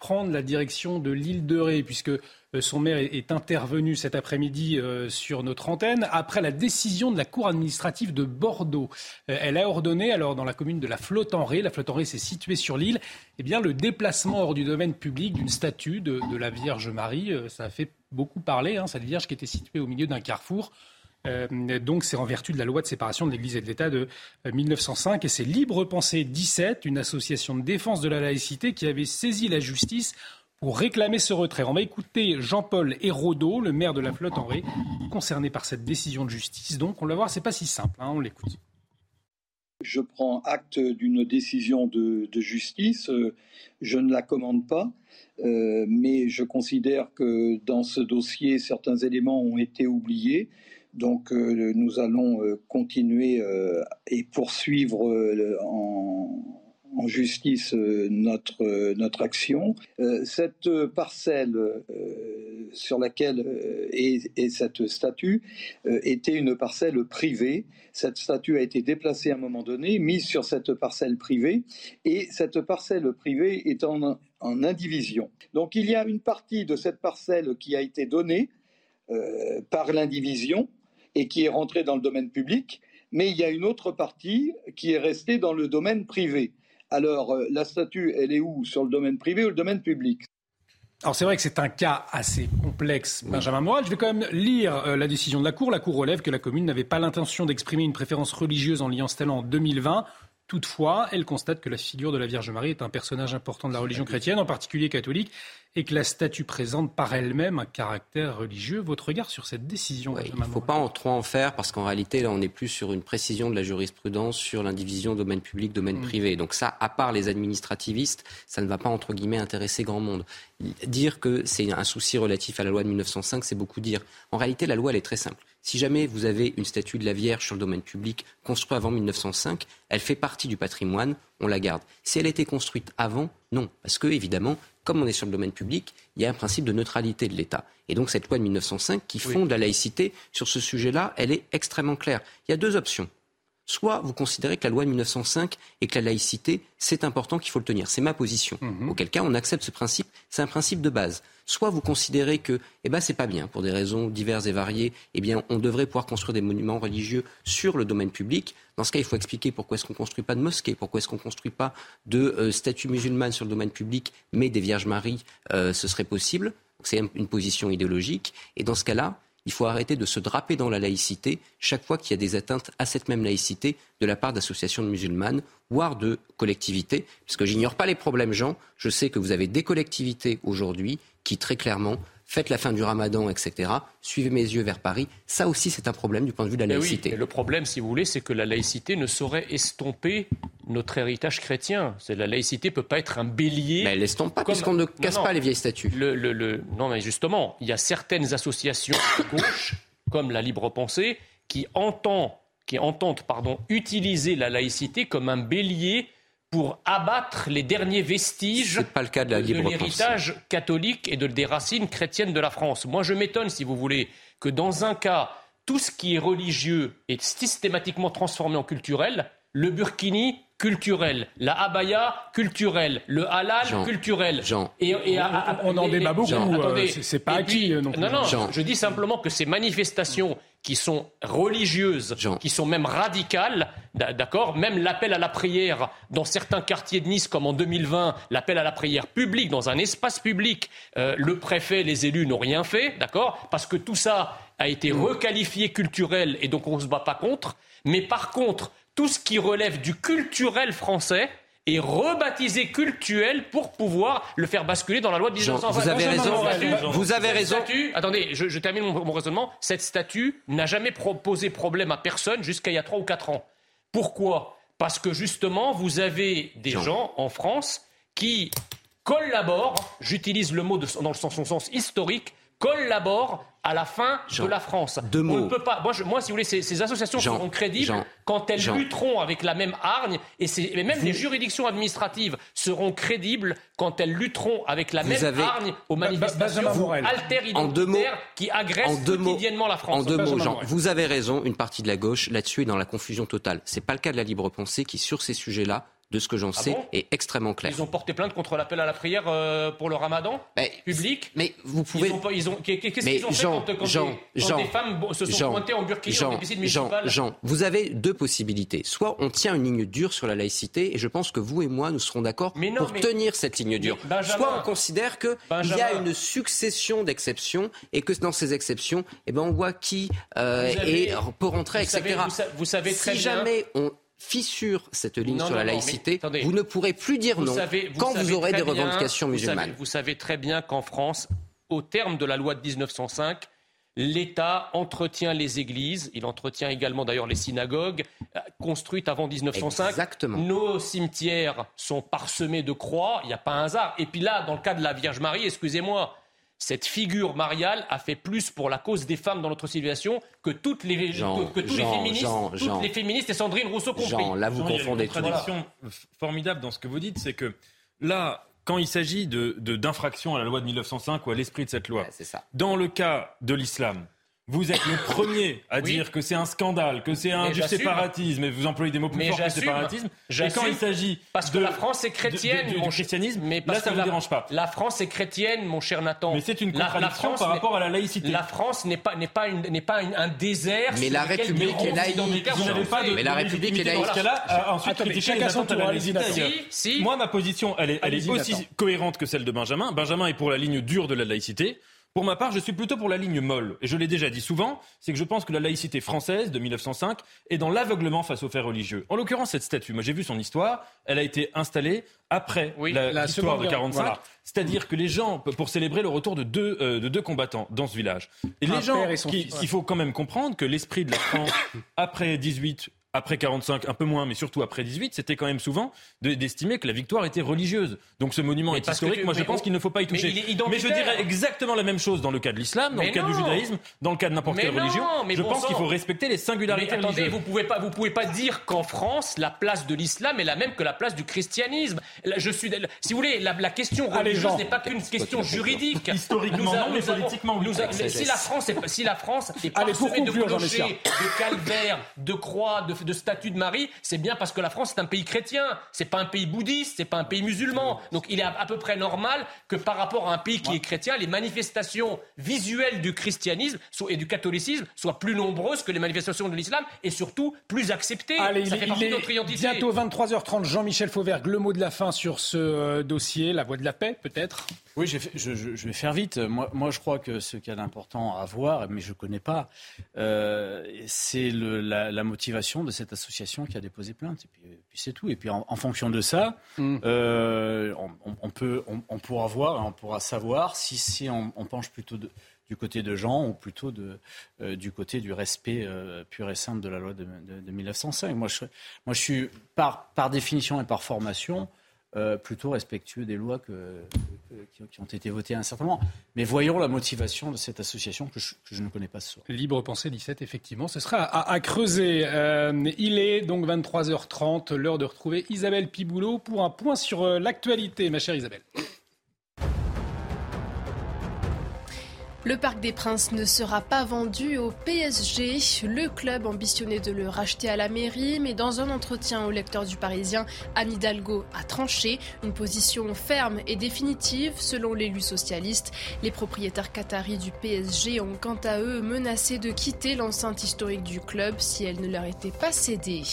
prendre la direction de l'île de Ré, puisque euh, son maire est intervenu cet après-midi euh, sur notre antenne après la décision de la Cour administrative de Bordeaux. Euh, elle a ordonné, alors dans la commune de la Flotte-en-Ré, la Flotte-en-Ré s'est située sur l'île, eh bien le déplacement hors du domaine public d'une statue de, la Vierge Marie. Ça a fait beaucoup parler, hein, cette Vierge qui était située au milieu d'un carrefour. Donc c'est en vertu de la loi de séparation de l'Église et de l'État de 1905 et c'est Libre Pensée 17, une association de défense de la laïcité qui avait saisi la justice pour réclamer ce retrait. On va écouter Jean-Paul Hérodeau, le maire de la flotte en Ré, concerné par cette décision de justice. Donc, on va voir, c'est pas si simple. Hein, on l'écoute. Je prends acte d'une décision de, justice. Je ne la commande pas, euh, mais je considère que dans ce dossier, certains éléments ont été oubliés. Donc, euh, nous allons euh, continuer et poursuivre en justice notre, notre action. Cette parcelle sur laquelle est, cette statue était une parcelle privée. Cette statue a été déplacée à un moment donné, mise sur cette parcelle privée, et cette parcelle privée est en, indivision. Donc il y a une partie de cette parcelle qui a été donnée par l'indivision et qui est rentrée dans le domaine public, mais il y a une autre partie qui est restée dans le domaine privé. Alors, euh, la statue, elle est où Sur le domaine privé ou le domaine public? Alors c'est vrai que c'est un cas assez complexe, Benjamin Moral. Je vais quand même lire euh, la décision de la Cour. La Cour relève que la commune n'avait pas l'intention d'exprimer une préférence religieuse en liant Stella en 2020. Toutefois, elle constate que la figure de la Vierge Marie est un personnage important de la religion chrétienne, en particulier catholique, et que la statue présente par elle-même un caractère religieux. Votre regard sur cette décision Il ne faut pas en trop en faire parce qu'en réalité, là, on n'est plus sur une précision de la jurisprudence sur l'indivision domaine public, domaine mm. privé. Donc ça, à part les administrativistes, ça ne va pas, entre guillemets, intéresser grand monde. Dire que c'est un souci relatif à la loi de 1905, c'est beaucoup dire. En réalité, la loi, elle est très simple. Si jamais vous avez une statue de la Vierge sur le domaine public construite avant 1905, elle fait partie du patrimoine, on la garde. Si elle a été construite avant, non. Parce que, évidemment, comme on est sur le domaine public, il y a un principe de neutralité de l'État. Et donc, cette loi de 1905 qui fonde la laïcité sur ce sujet-là, elle est extrêmement claire. Il y a deux options. Soit vous considérez que la loi de 1905 et que la laïcité, c'est important qu'il faut le tenir. C'est ma position. Mhm. Auquel cas, on accepte ce principe. C'est un principe de base. Soit vous considérez que, eh ben, c'est pas bien, pour des raisons diverses et variées, eh bien, on devrait pouvoir construire des monuments religieux sur le domaine public. Dans ce cas, il faut expliquer pourquoi est-ce qu'on construit pas de mosquées, pourquoi est-ce qu'on construit pas de euh, statues musulmanes sur le domaine public, mais des Vierges Marie, euh, ce serait possible. C'est une position idéologique. Et dans ce cas-là, il faut arrêter de se draper dans la laïcité chaque fois qu'il y a des atteintes à cette même laïcité de la part d'associations musulmanes, voire de collectivités. Parce que j'ignore pas les problèmes, Jean. Je sais que vous avez des collectivités aujourd'hui qui, très clairement, faites la fin du ramadan, etc. Suivez mes yeux vers Paris. Ça aussi, c'est un problème du point de vue de la laïcité. Oui, le problème, si vous voulez, c'est que la laïcité ne saurait estomper notre héritage chrétien. La laïcité ne peut pas être un bélier. Mais elle l'estompe pas, puisqu'on ne casse pas les vieilles statues. Le, Non, mais justement, il y a certaines associations de gauche, comme la Libre Pensée, qui, entendent, qui entendent pardon, utiliser la laïcité comme un bélier pour abattre les derniers vestiges pas le cas de, l'héritage catholique et de, des racines chrétiennes de la France. Moi, je m'étonne, si vous voulez, que dans un cas, tout ce qui est religieux est systématiquement transformé en culturel. Le burkini, culturel, la abaya culturelle, le halal culturel. Jean. Et, on, en débat beaucoup. Euh, c'est pas acquis non Non, non. Je dis simplement que ces manifestations qui sont religieuses, qui sont même radicales, d'accord Même l'appel à la prière dans certains quartiers de Nice, comme en 2020, l'appel à la prière publique, dans un espace public, euh, le préfet, les élus n'ont rien fait, d'accord Parce que tout ça a été requalifié culturel et donc on ne se bat pas contre. Mais par contre, tout ce qui relève du culturel français, est rebaptisé cultuel pour pouvoir le faire basculer dans la loi de 1920. Vous avez raison. vous avez raison. attendez, je, termine mon, raisonnement. Cette statue n'a jamais posé problème à personne jusqu'à il y a 3 ou 4 ans. Pourquoi Parce que justement, vous avez des gens en France qui collaborent, j'utilise le mot dans son sens historique, collaborent à la fin de la France. Deux mots. On ne peut pas. Moi, moi, si vous voulez, ces, associations seront crédibles quand elles lutteront avec la même hargne, et, même les juridictions administratives seront crédibles quand elles lutteront avec la même hargne aux manifestations alter-identitaires qui agressent quotidiennement la France. En deux mots, Jean, vous avez raison. Une partie de la gauche là-dessus est dans la confusion totale. C'est pas le cas de la libre pensée qui, sur ces sujets-là, de ce que j'en ah sais, est extrêmement clair. Ils ont porté plainte contre l'appel à la prière euh, pour le ramadan public Mais vous pouvez. Ils ont, qu'est-ce qu'ils ont fait quand, des, femmes se sont pointées en burkini Jean, Jean, Jean, vous avez deux possibilités. Soit on tient une ligne dure sur la laïcité, et je pense que vous et moi, nous serons d'accord pour tenir cette ligne dure. Soit on considère qu'il y a une succession d'exceptions, et que dans ces exceptions, eh ben, on voit qui euh, peut rentrer, etc. vous, savez très si jamais on fissure cette ligne sur la laïcité, vous ne pourrez plus dire non quand vous, aurez des revendications musulmanes. Vous savez, très bien qu'en France, au terme de la loi de 1905, L'État entretient les églises, il entretient également d'ailleurs les synagogues euh, construites avant 1905. Exactement. Nos cimetières sont parsemés de croix, il n'y a pas un hasard. Et puis là, dans le cas de la Vierge Marie, excusez-moi, cette figure mariale a fait plus pour la cause des femmes dans notre civilisation que toutes les, que, tous les féministes, toutes les féministes et Sandrine Rousseau compris. Jean, là vous confondez tout. Il y a une contradiction formidable dans ce que vous dites, c'est que là, quand il s'agit d'infraction de, à la loi de 1905 ou à l'esprit de cette loi, ça. dans le cas de l'islam, Vous êtes le premier à dire que c'est un scandale, que c'est un du séparatisme, et vous employez des mots plus forts que séparatisme. Et quand il s'agit parce que la France est chrétienne, mon christianisme, mais là ça ne vous dérange pas. La France est chrétienne, mon cher Nathan. Mais c'est une contradiction par rapport à la laïcité. La France n'est pas n'est pas n'est pas un désert. Mais la République est laïque. Vous n'avez pas de mais la République est laïque. Ensuite, critiquer les Moi, ma position, elle est aussi cohérente que celle de Benjamin. Benjamin est pour la ligne dure de la laïcité. Pour ma part, je suis plutôt pour la ligne molle. Et je l'ai déjà dit souvent, c'est que je pense que la laïcité française de 1905 est dans l'aveuglement face aux faits religieux. En l'occurrence, cette statue, moi j'ai vu son histoire, elle a été installée après l'histoire de 45. C'est-à-dire que les gens, pour célébrer le retour de deux, euh, de deux combattants dans ce village. Et les gens, il faut quand même comprendre que l'esprit de la France, après 18, après 45, un peu moins, mais surtout après 18, c'était quand même souvent d'estimer que la victoire était religieuse. Donc ce monument est historique. Moi, je pense qu'il ne faut pas y toucher. Mais, je dirais exactement la même chose dans le cas de l'islam, dans le cas du judaïsme, dans le cas de n'importe quelle religion. je pense qu'il faut respecter les singularités mais attendez, Vous pouvez pas, vous pouvez pas dire qu'en France, la place de l'islam est la même que la place du christianisme. Je suis, si vous voulez, la, question religieuse n'est pas qu'une question juridique. Historiquement non, mais politiquement oui. Si la France est, si la France est parsemée de clochers, de calvaires, de croix, de de statut de Marie, c'est bien parce que la France est un pays chrétien, c'est pas un pays bouddhiste, c'est pas un pays musulman. Donc il est à, peu près normal que par rapport à un pays qui est chrétien, les manifestations visuelles du christianisme et du catholicisme soient plus nombreuses que les manifestations de l'islam et surtout plus acceptées. Allez, Ça il, fait partie de notre identité. Bientôt 23h30, Jean-Michel Fauvergue, le mot de la fin sur ce euh, dossier, la voie de la paix peut-être? Oui, je, vais faire vite. Moi, moi, je crois que ce qu'il y a d'important à voir, mais je ne connais pas, euh, c'est la, motivation de cette association qui a déposé plainte. Et puis, c'est tout. Et puis, en, fonction de ça, mm. euh, on, peut, on, pourra voir, on pourra savoir si, si on, penche plutôt du côté de Jean ou plutôt de, euh, du côté du respect pur et simple de la loi de, 1905. Moi je, moi, je suis, par, par définition et par formation, euh, plutôt respectueux des lois qui, ont été votées à un certain moment. Mais voyons la motivation de cette association que je, ne connais pas ce soir. Libre Pensée 17, effectivement, ce sera à, creuser. Euh, il est donc 23h30, l'heure de retrouver Isabelle Piboulot pour un point sur euh, l'actualité, ma chère Isabelle. Le Parc des Princes ne sera pas vendu au PSG. Le club ambitionnait de le racheter à la mairie, mais dans un entretien au lecteur du Parisien, Anne Hidalgo a tranché une position ferme et définitive selon l'élu socialiste. Les propriétaires qataris du PSG ont quant à eux menacé de quitter l'enceinte historique du club si elle ne leur était pas cédée.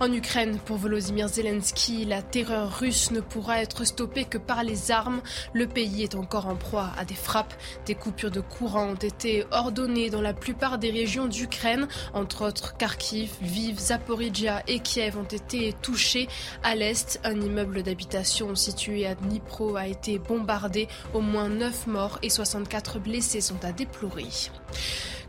En Ukraine, pour Volodymyr Zelensky, la terreur russe ne pourra être stoppée que par les armes. Le pays est encore en proie à des frappes, des coupures de courant ont été ordonnées dans la plupart des régions d'Ukraine. Entre autres, Kharkiv, Viv, Zaporizhia et Kiev ont été touchés. À l'est, un immeuble d'habitation situé à Dnipro a été bombardé. Au moins 9 morts et 64 blessés sont à déplorer.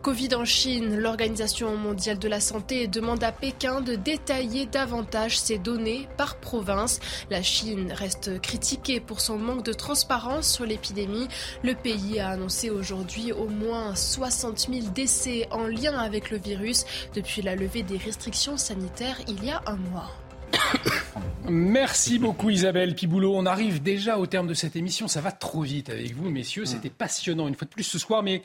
Covid en Chine, l'Organisation mondiale de la santé demande à Pékin de détailler davantage ses données par province. La Chine reste critiquée pour son manque de transparence sur l'épidémie. Le pays a annoncé aujourd'hui au moins 60 000 décès en lien avec le virus depuis la levée des restrictions sanitaires il y a un mois. Merci beaucoup Isabelle Piboulot. On arrive déjà au terme de cette émission. Ça va trop vite avec vous, messieurs. C'était passionnant une fois de plus ce soir, mais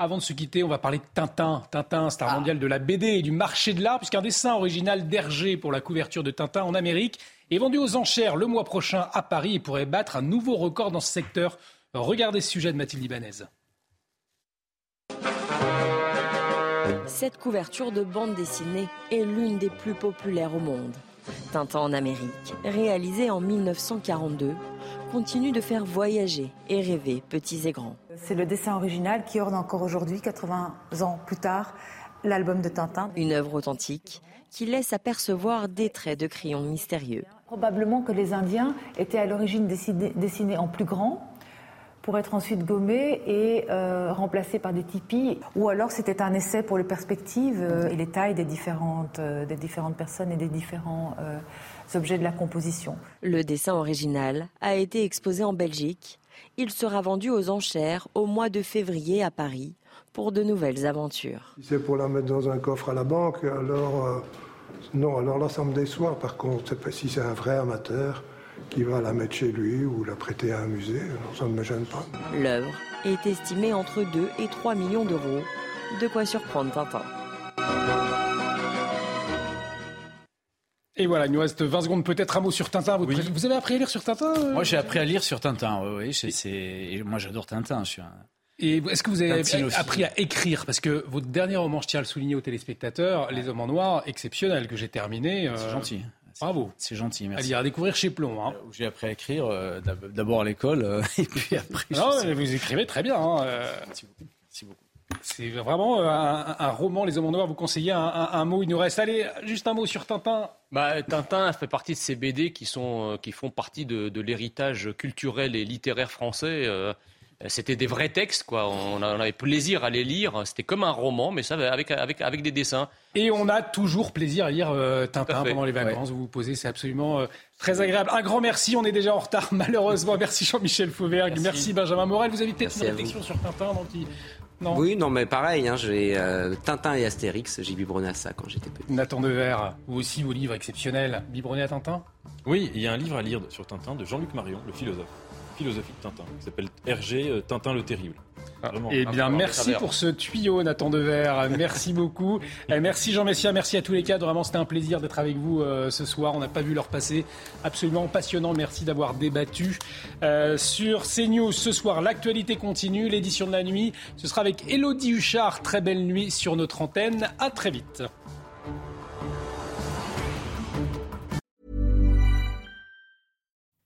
avant de se quitter, on va parler de Tintin. Tintin, star ah. mondial de la BD et du marché de l'art, puisqu'un dessin original d'Hergé pour la couverture de Tintin en Amérique est vendu aux enchères le mois prochain à Paris et pourrait battre un nouveau record dans ce secteur. Regardez ce sujet de Mathilde Ibanez. Cette couverture de bande dessinée est l'une des plus populaires au monde. Tintin en Amérique, réalisée en 1942, continue de faire voyager et rêver petits et grands. C'est le dessin original qui orne encore aujourd'hui, 80 ans plus tard, l'album de Tintin. Une œuvre authentique qui laisse apercevoir des traits de crayon mystérieux. Probablement que les Indiens étaient à l'origine dessinés en plus grand pour être ensuite gommés et euh, remplacés par des tipis. Ou alors c'était un essai pour les perspectives euh, et les tailles des différentes, euh, des différentes personnes et des différents objets de la composition. Le dessin original a été exposé en Belgique. Il sera vendu aux enchères au mois de février à Paris pour de nouvelles aventures. Si c'est pour la mettre dans un coffre à la banque, alors euh, non, alors là ça me déçoit. Par contre, si c'est un vrai amateur qui va la mettre chez lui ou la prêter à un musée, ça ne me gêne pas. L'œuvre est estimée entre 2 et 3 millions d'euros De quoi surprendre Tintin. Et voilà, il nous reste 20 secondes. Peut-être un mot sur Tintin. Vous, vous avez appris à lire sur Tintin euh Moi, j'ai appris à lire sur Tintin. Oui, oui c'est, moi, j'adore Tintin. Je suis un... Et est-ce que vous avez appris à écrire? Parce que votre dernier roman, je tiens à le souligner aux téléspectateurs, Les Hommes en Noir, exceptionnel, que j'ai terminé. Euh, c'est gentil. Bravo. C'est gentil, merci. À lire, à découvrir chez Plomb. Hein. J'ai appris à écrire euh, d'abord à l'école et puis après. Non, vous écrivez très bien. Hein, Merci beaucoup. Merci beaucoup. C'est vraiment un, roman, Les Hommes en Noir. Vous conseillez un, mot, il nous reste. Allez, juste un mot sur Tintin. Bah, Tintin fait partie de ces BD qui, sont, qui font partie de, l'héritage culturel et littéraire français. C'était des vrais textes, quoi. On, avait plaisir à les lire. C'était comme un roman, mais ça avec, avec, avec des dessins. Et on a toujours plaisir à lire euh, Tintin pendant les vacances. Vous vous posez, c'est absolument euh, très agréable. Un grand merci. On est déjà en retard, malheureusement. Merci Jean-Michel Fauvergue. Merci. Benjamin Morel. Vous avez peut-être une réflexion sur Tintin non. Oui, non, mais pareil, hein, j'ai euh, Tintin et Astérix, j'ai biberonné à ça quand j'étais petit. Nathan Devers, vous aussi vos livres exceptionnels, biberonné à Tintin? Oui, il y a un livre à lire sur Tintin de Jean-Luc Marion, le philosophe philosophie de Tintin, qui s'appelle Hergé euh, Tintin le Terrible. Ah, eh bien, merci pour ce tuyau, Nathan Dever. Merci beaucoup. merci Jean Messia. Merci à tous les cadres. Vraiment, c'était un plaisir d'être avec vous euh, ce soir. On n'a pas vu leur passer. Absolument passionnant. Merci d'avoir débattu. Euh, sur CNews, ce soir, l'actualité continue. L'édition de la nuit, ce sera avec Elodie Huchard. Très belle nuit sur notre antenne. À très vite.